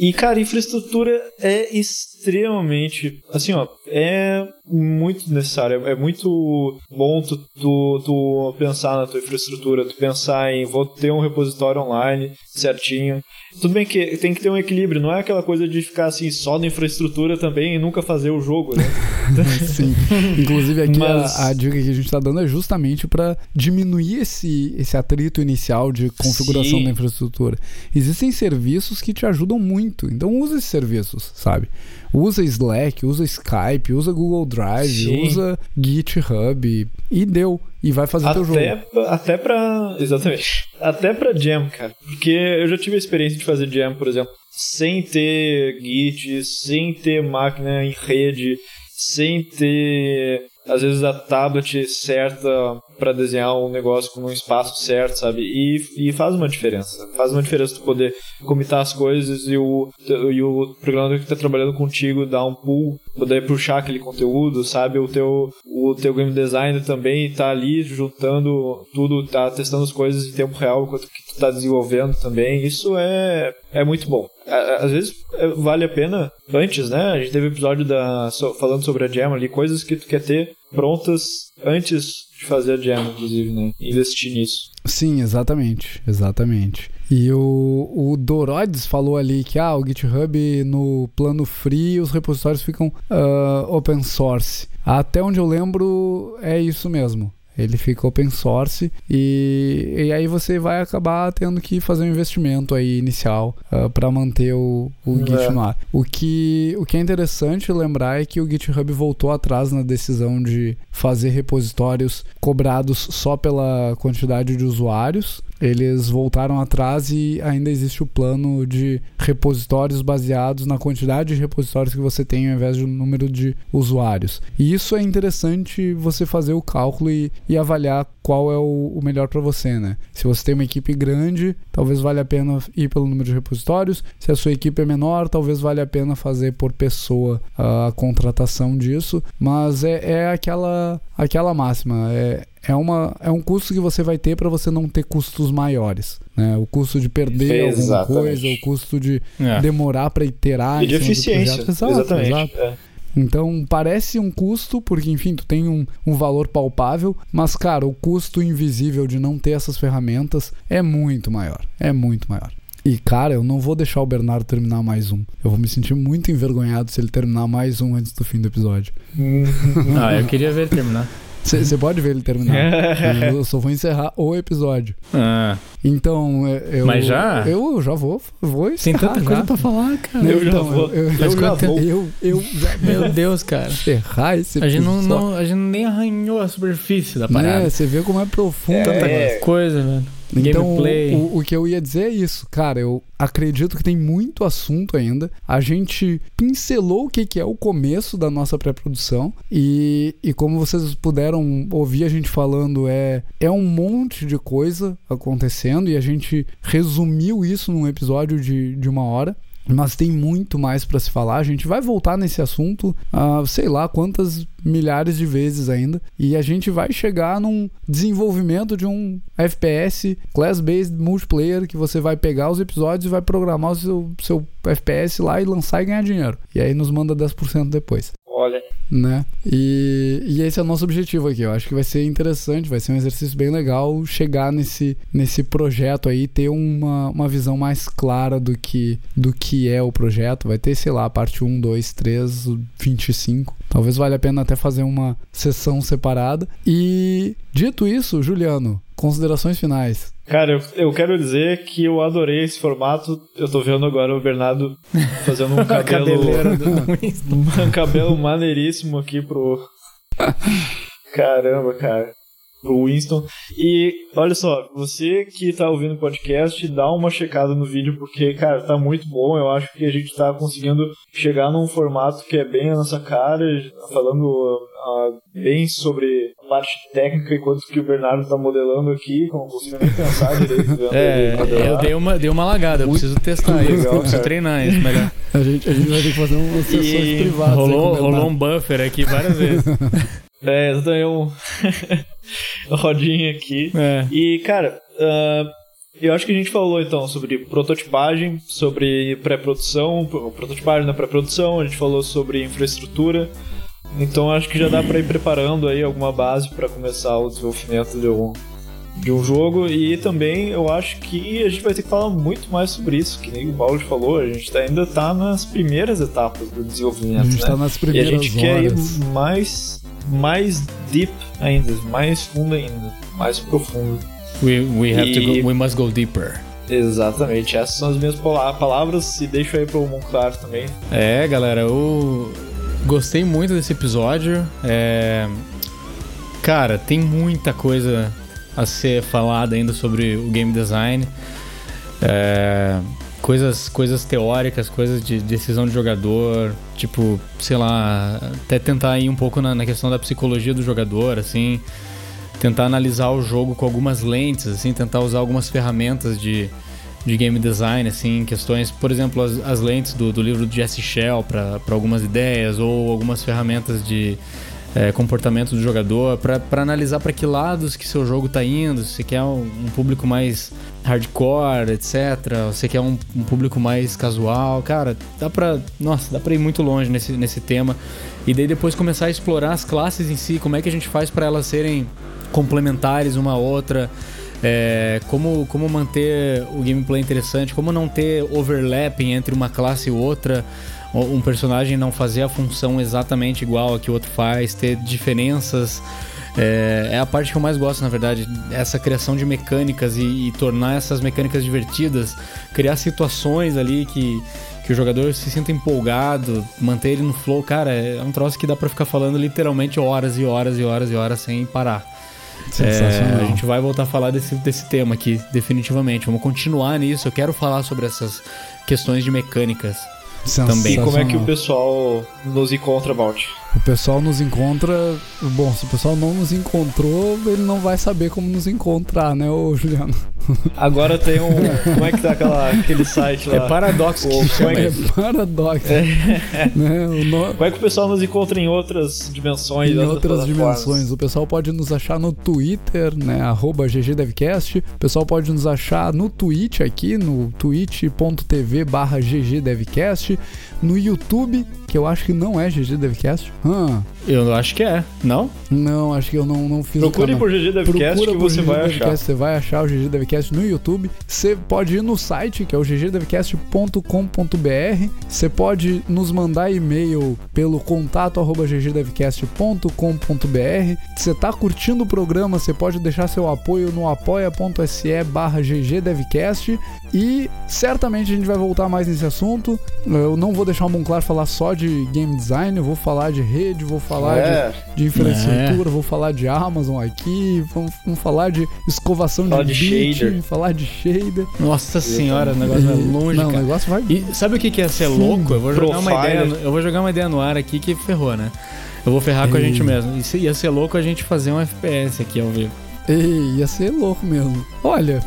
E, cara, infraestrutura é extremamente. Assim, ó, é muito necessário. É muito bom tu, tu, tu pensar na tua infraestrutura, tu pensar em vou ter um repositório online certinho. Tudo bem que tem que ter um equilíbrio, não é aquela coisa de ficar assim só na infraestrutura também e nunca fazer o jogo, né? <laughs> Sim. Inclusive aqui Mas... a, a, dica que a gente está dando é justamente para diminuir esse, esse atrito inicial de configuração Sim. da infraestrutura. Existem serviços que te ajudam muito, então use esses serviços, sabe? Usa Slack, usa Skype, usa Google Drive, Sim. usa GitHub e deu. E vai fazer até, teu jogo. Até pra. Exatamente. Até pra Jam, cara. Porque eu já tive a experiência de fazer Jam, por exemplo, sem ter Git, sem ter máquina em rede, sem ter às vezes a tablet certa para desenhar um negócio com um espaço certo, sabe? E, e faz uma diferença. Faz uma diferença tu poder comitar as coisas e o, e o programador que está trabalhando contigo dar um pull, poder puxar aquele conteúdo, sabe? O teu, o teu game designer também tá ali juntando tudo, tá testando as coisas em tempo real enquanto que tu tá desenvolvendo também. Isso é, é muito bom. Às vezes é, vale a pena, antes, né? A gente teve episódio da, falando sobre a Jam ali, coisas que tu quer ter prontas antes de fazer a Jam, inclusive, né? Investir nisso. Sim, exatamente, exatamente. E o, o Doroides falou ali que ah, o GitHub no plano free os repositórios ficam uh, open source. Até onde eu lembro é isso mesmo. Ele fica open source e, e aí você vai acabar tendo que fazer um investimento aí inicial uh, ah, para manter o, o Git é. no ar. O que, o que é interessante lembrar é que o GitHub voltou atrás na decisão de fazer repositórios cobrados só pela quantidade de usuários eles voltaram atrás e ainda existe o plano de repositórios baseados na quantidade de repositórios que você tem ao invés do número de usuários. E isso é interessante você fazer o cálculo e, e avaliar qual é o, o melhor para você, né? Se você tem uma equipe grande, talvez valha a pena ir pelo número de repositórios. Se a sua equipe é menor, talvez valha a pena fazer por pessoa a contratação disso. Mas é, é aquela, aquela máxima. É, é, uma, é um custo que você vai ter para você não ter custos maiores. Né? O custo de perder Exatamente. alguma coisa, o custo de é. demorar para iterar. E de eficiência. Exato, Exatamente. Exato. É. Então parece um custo, porque enfim, tu tem um, um valor palpável, mas cara, o custo invisível de não ter essas ferramentas é muito maior. É muito maior. E, cara, eu não vou deixar o Bernardo terminar mais um. Eu vou me sentir muito envergonhado se ele terminar mais um antes do fim do episódio. <laughs> ah, eu queria ver ele terminar. Você pode ver ele terminar. <laughs> eu só vou encerrar o episódio. Ah. Então, é, eu. Mas já? Eu já vou. vou Tem tanta já. coisa pra falar, cara. Eu, então, já vou. Eu, eu, eu já <laughs> vou. Eu, eu já Meu Deus, cara. Encerrar esse a gente não, não, A gente nem arranhou a superfície da parada. É, você vê como é profundo. Tanta é. coisa, velho. Então, o, o, que eu ia dizer é isso, cara. Eu acredito que tem muito assunto ainda. A gente pincelou o que, que é o começo da nossa pré-produção. E, e como vocês puderam ouvir a gente falando, é, é um monte de coisa acontecendo. E a gente resumiu isso num episódio de, de uma hora mas tem muito mais para se falar. A gente vai voltar nesse assunto, uh, sei lá quantas milhares de vezes ainda, e a gente vai chegar num desenvolvimento de um FPS class-based multiplayer que você vai pegar os episódios e vai programar o seu, seu FPS lá e lançar e ganhar dinheiro. E aí nos manda 10% depois. Olha. Né? E, e esse é o nosso objetivo aqui. Eu acho que vai ser interessante, vai ser um exercício bem legal chegar nesse, nesse projeto aí, ter uma, uma visão mais clara do que, do que é o projeto. Vai ter, sei lá, parte 1, 2, 3, 25. Talvez valha a pena até fazer uma sessão separada. E dito isso, Juliano, considerações finais. Cara, eu, eu, quero dizer que eu adorei esse formato. Eu tô vendo agora o Bernardo fazendo um <laughs> cabelo. <laughs> um cabelo maneiríssimo aqui pro. Caramba, cara. Pro Winston. E olha só, você que tá ouvindo o podcast, dá uma checada no vídeo, porque, cara, tá muito bom. Eu acho que a gente tá conseguindo chegar num formato que é bem a nossa cara, falando uh, bem sobre parte técnica enquanto que o Bernardo tá modelando aqui, não consigo nem pensar direito. é, eu dei uma, dei uma lagada, eu preciso testar isso, legal, preciso treinar isso melhor. A gente, a gente vai ter que fazer umas sessões e privadas. Rolou, rolou um buffer aqui várias vezes. <laughs> é, eu tenho um <laughs> rodinha aqui. É. E, cara, uh, eu acho que a gente falou então sobre prototipagem, sobre pré-produção, prototipagem na pré-produção, a gente falou sobre infraestrutura. Então acho que já dá para ir preparando aí alguma base para começar o desenvolvimento de um, de um jogo e também eu acho que a gente vai ter que falar muito mais sobre isso, que nem o Paulo falou, a gente tá, ainda está nas primeiras etapas do desenvolvimento, a gente né? tá nas primeiras e a gente horas. quer ir mais mais deep ainda, mais fundo ainda, mais profundo. We, we have e... to go, we must go deeper. Exatamente, essas são as minhas palavras e deixo aí pro Monclar também. É, galera, eu Gostei muito desse episódio. É... Cara, tem muita coisa a ser falada ainda sobre o game design. É... Coisas, coisas teóricas, coisas de decisão de jogador, tipo, sei lá, até tentar ir um pouco na, na questão da psicologia do jogador, assim, tentar analisar o jogo com algumas lentes, assim, tentar usar algumas ferramentas de, de game design, assim, questões, por exemplo, as, as lentes do, do livro do Jesse Shell para algumas ideias ou algumas ferramentas de é, comportamento do jogador para analisar para que lados que seu jogo está indo, se quer um, um, público mais hardcore, etc, você quer um, um público mais casual, cara, dá para, nossa, dá para ir muito longe nesse, nesse tema. E daí depois começar a explorar as classes em si, como é que a gente faz para elas serem complementares uma a outra, é, como, como manter o gameplay interessante, como não ter overlapping entre uma classe e outra, um personagem não fazer a função exatamente igual a que o outro faz, ter diferenças. É, é, a parte que eu mais gosto, na verdade, essa criação de mecânicas e, e, tornar essas mecânicas divertidas, criar situações ali que, que o jogador se sinta empolgado, manter ele no flow. Cara, é um troço que dá para ficar falando literalmente horas e horas e horas e horas sem parar. Sensacional. É, a gente vai voltar a falar desse, desse tema aqui, definitivamente. Vamos continuar nisso. Eu quero falar sobre essas questões de mecânicas também. E como é que o pessoal nos encontra, Balt? O pessoal nos encontra. Bom, se o pessoal não nos encontrou, ele não vai saber como nos encontrar, né, ô Juliano? <laughs> Agora tem um. Como é que tá aquela, aquele site lá? É Paradox. O, como é, que... é Paradox. É. Né? No... Como é que o pessoal nos encontra em outras dimensões? Em outras dimensões. O pessoal pode nos achar no Twitter, né? Arroba GGDevCast. O pessoal pode nos achar no Twitch aqui, no twitch.tv barra GGDevCast. No YouTube, que eu acho que não é GGDevCast. Hum. Eu acho que é, não? Não, acho que eu não, não fiz Procure o por GG Devcast que você vai achar. Você vai achar o GG Devcast no YouTube. Você pode ir no site, que é o ggdevcast.com.br. Você pode nos mandar e-mail pelo contato arroba ggdevcast.com.br. Você tá curtindo o programa, você pode deixar seu apoio no apoia.se barra ggdevcast. E certamente a gente vai voltar mais nesse assunto. Eu não vou deixar o Monclar falar só de game design, eu vou falar de rede, vou falar é. de, de, infraestrutura, é. vou falar de Amazon aqui, vamos, vamos falar de escovação Fala de, de bit, shader. falar de shader. Nossa senhora, o negócio é longe. Não, cara. o negócio vai. E sabe o que, que ia ser louco? Eu vou jogar uma ideia, eu vou jogar uma ideia no ar aqui que ferrou, né? Eu vou ferrar Ei. com a gente mesmo. Ia ser louco a gente fazer um FPS aqui ao vivo. Ei, ia ser louco mesmo. Olha,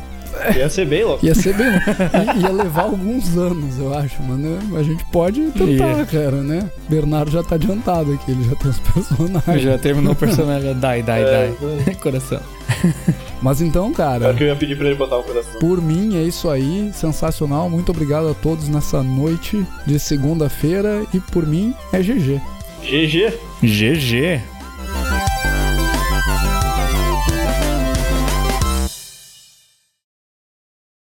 Ia ser bem louco. Ia ser bem louco. I, ia levar alguns anos, eu acho, mano. A gente pode tentar, cara, né? Bernardo já tá adiantado aqui, ele já tem os <laughs> personagens. Já terminou o personagem. Dai, dai, é, dai. <laughs> Coração. Mas então, cara. É que eu ia pedir pra ele botar o coração. Por mim, é isso aí. Sensacional. Muito obrigado a todos nessa noite de segunda-feira. E por mim, é GG. GG. GG.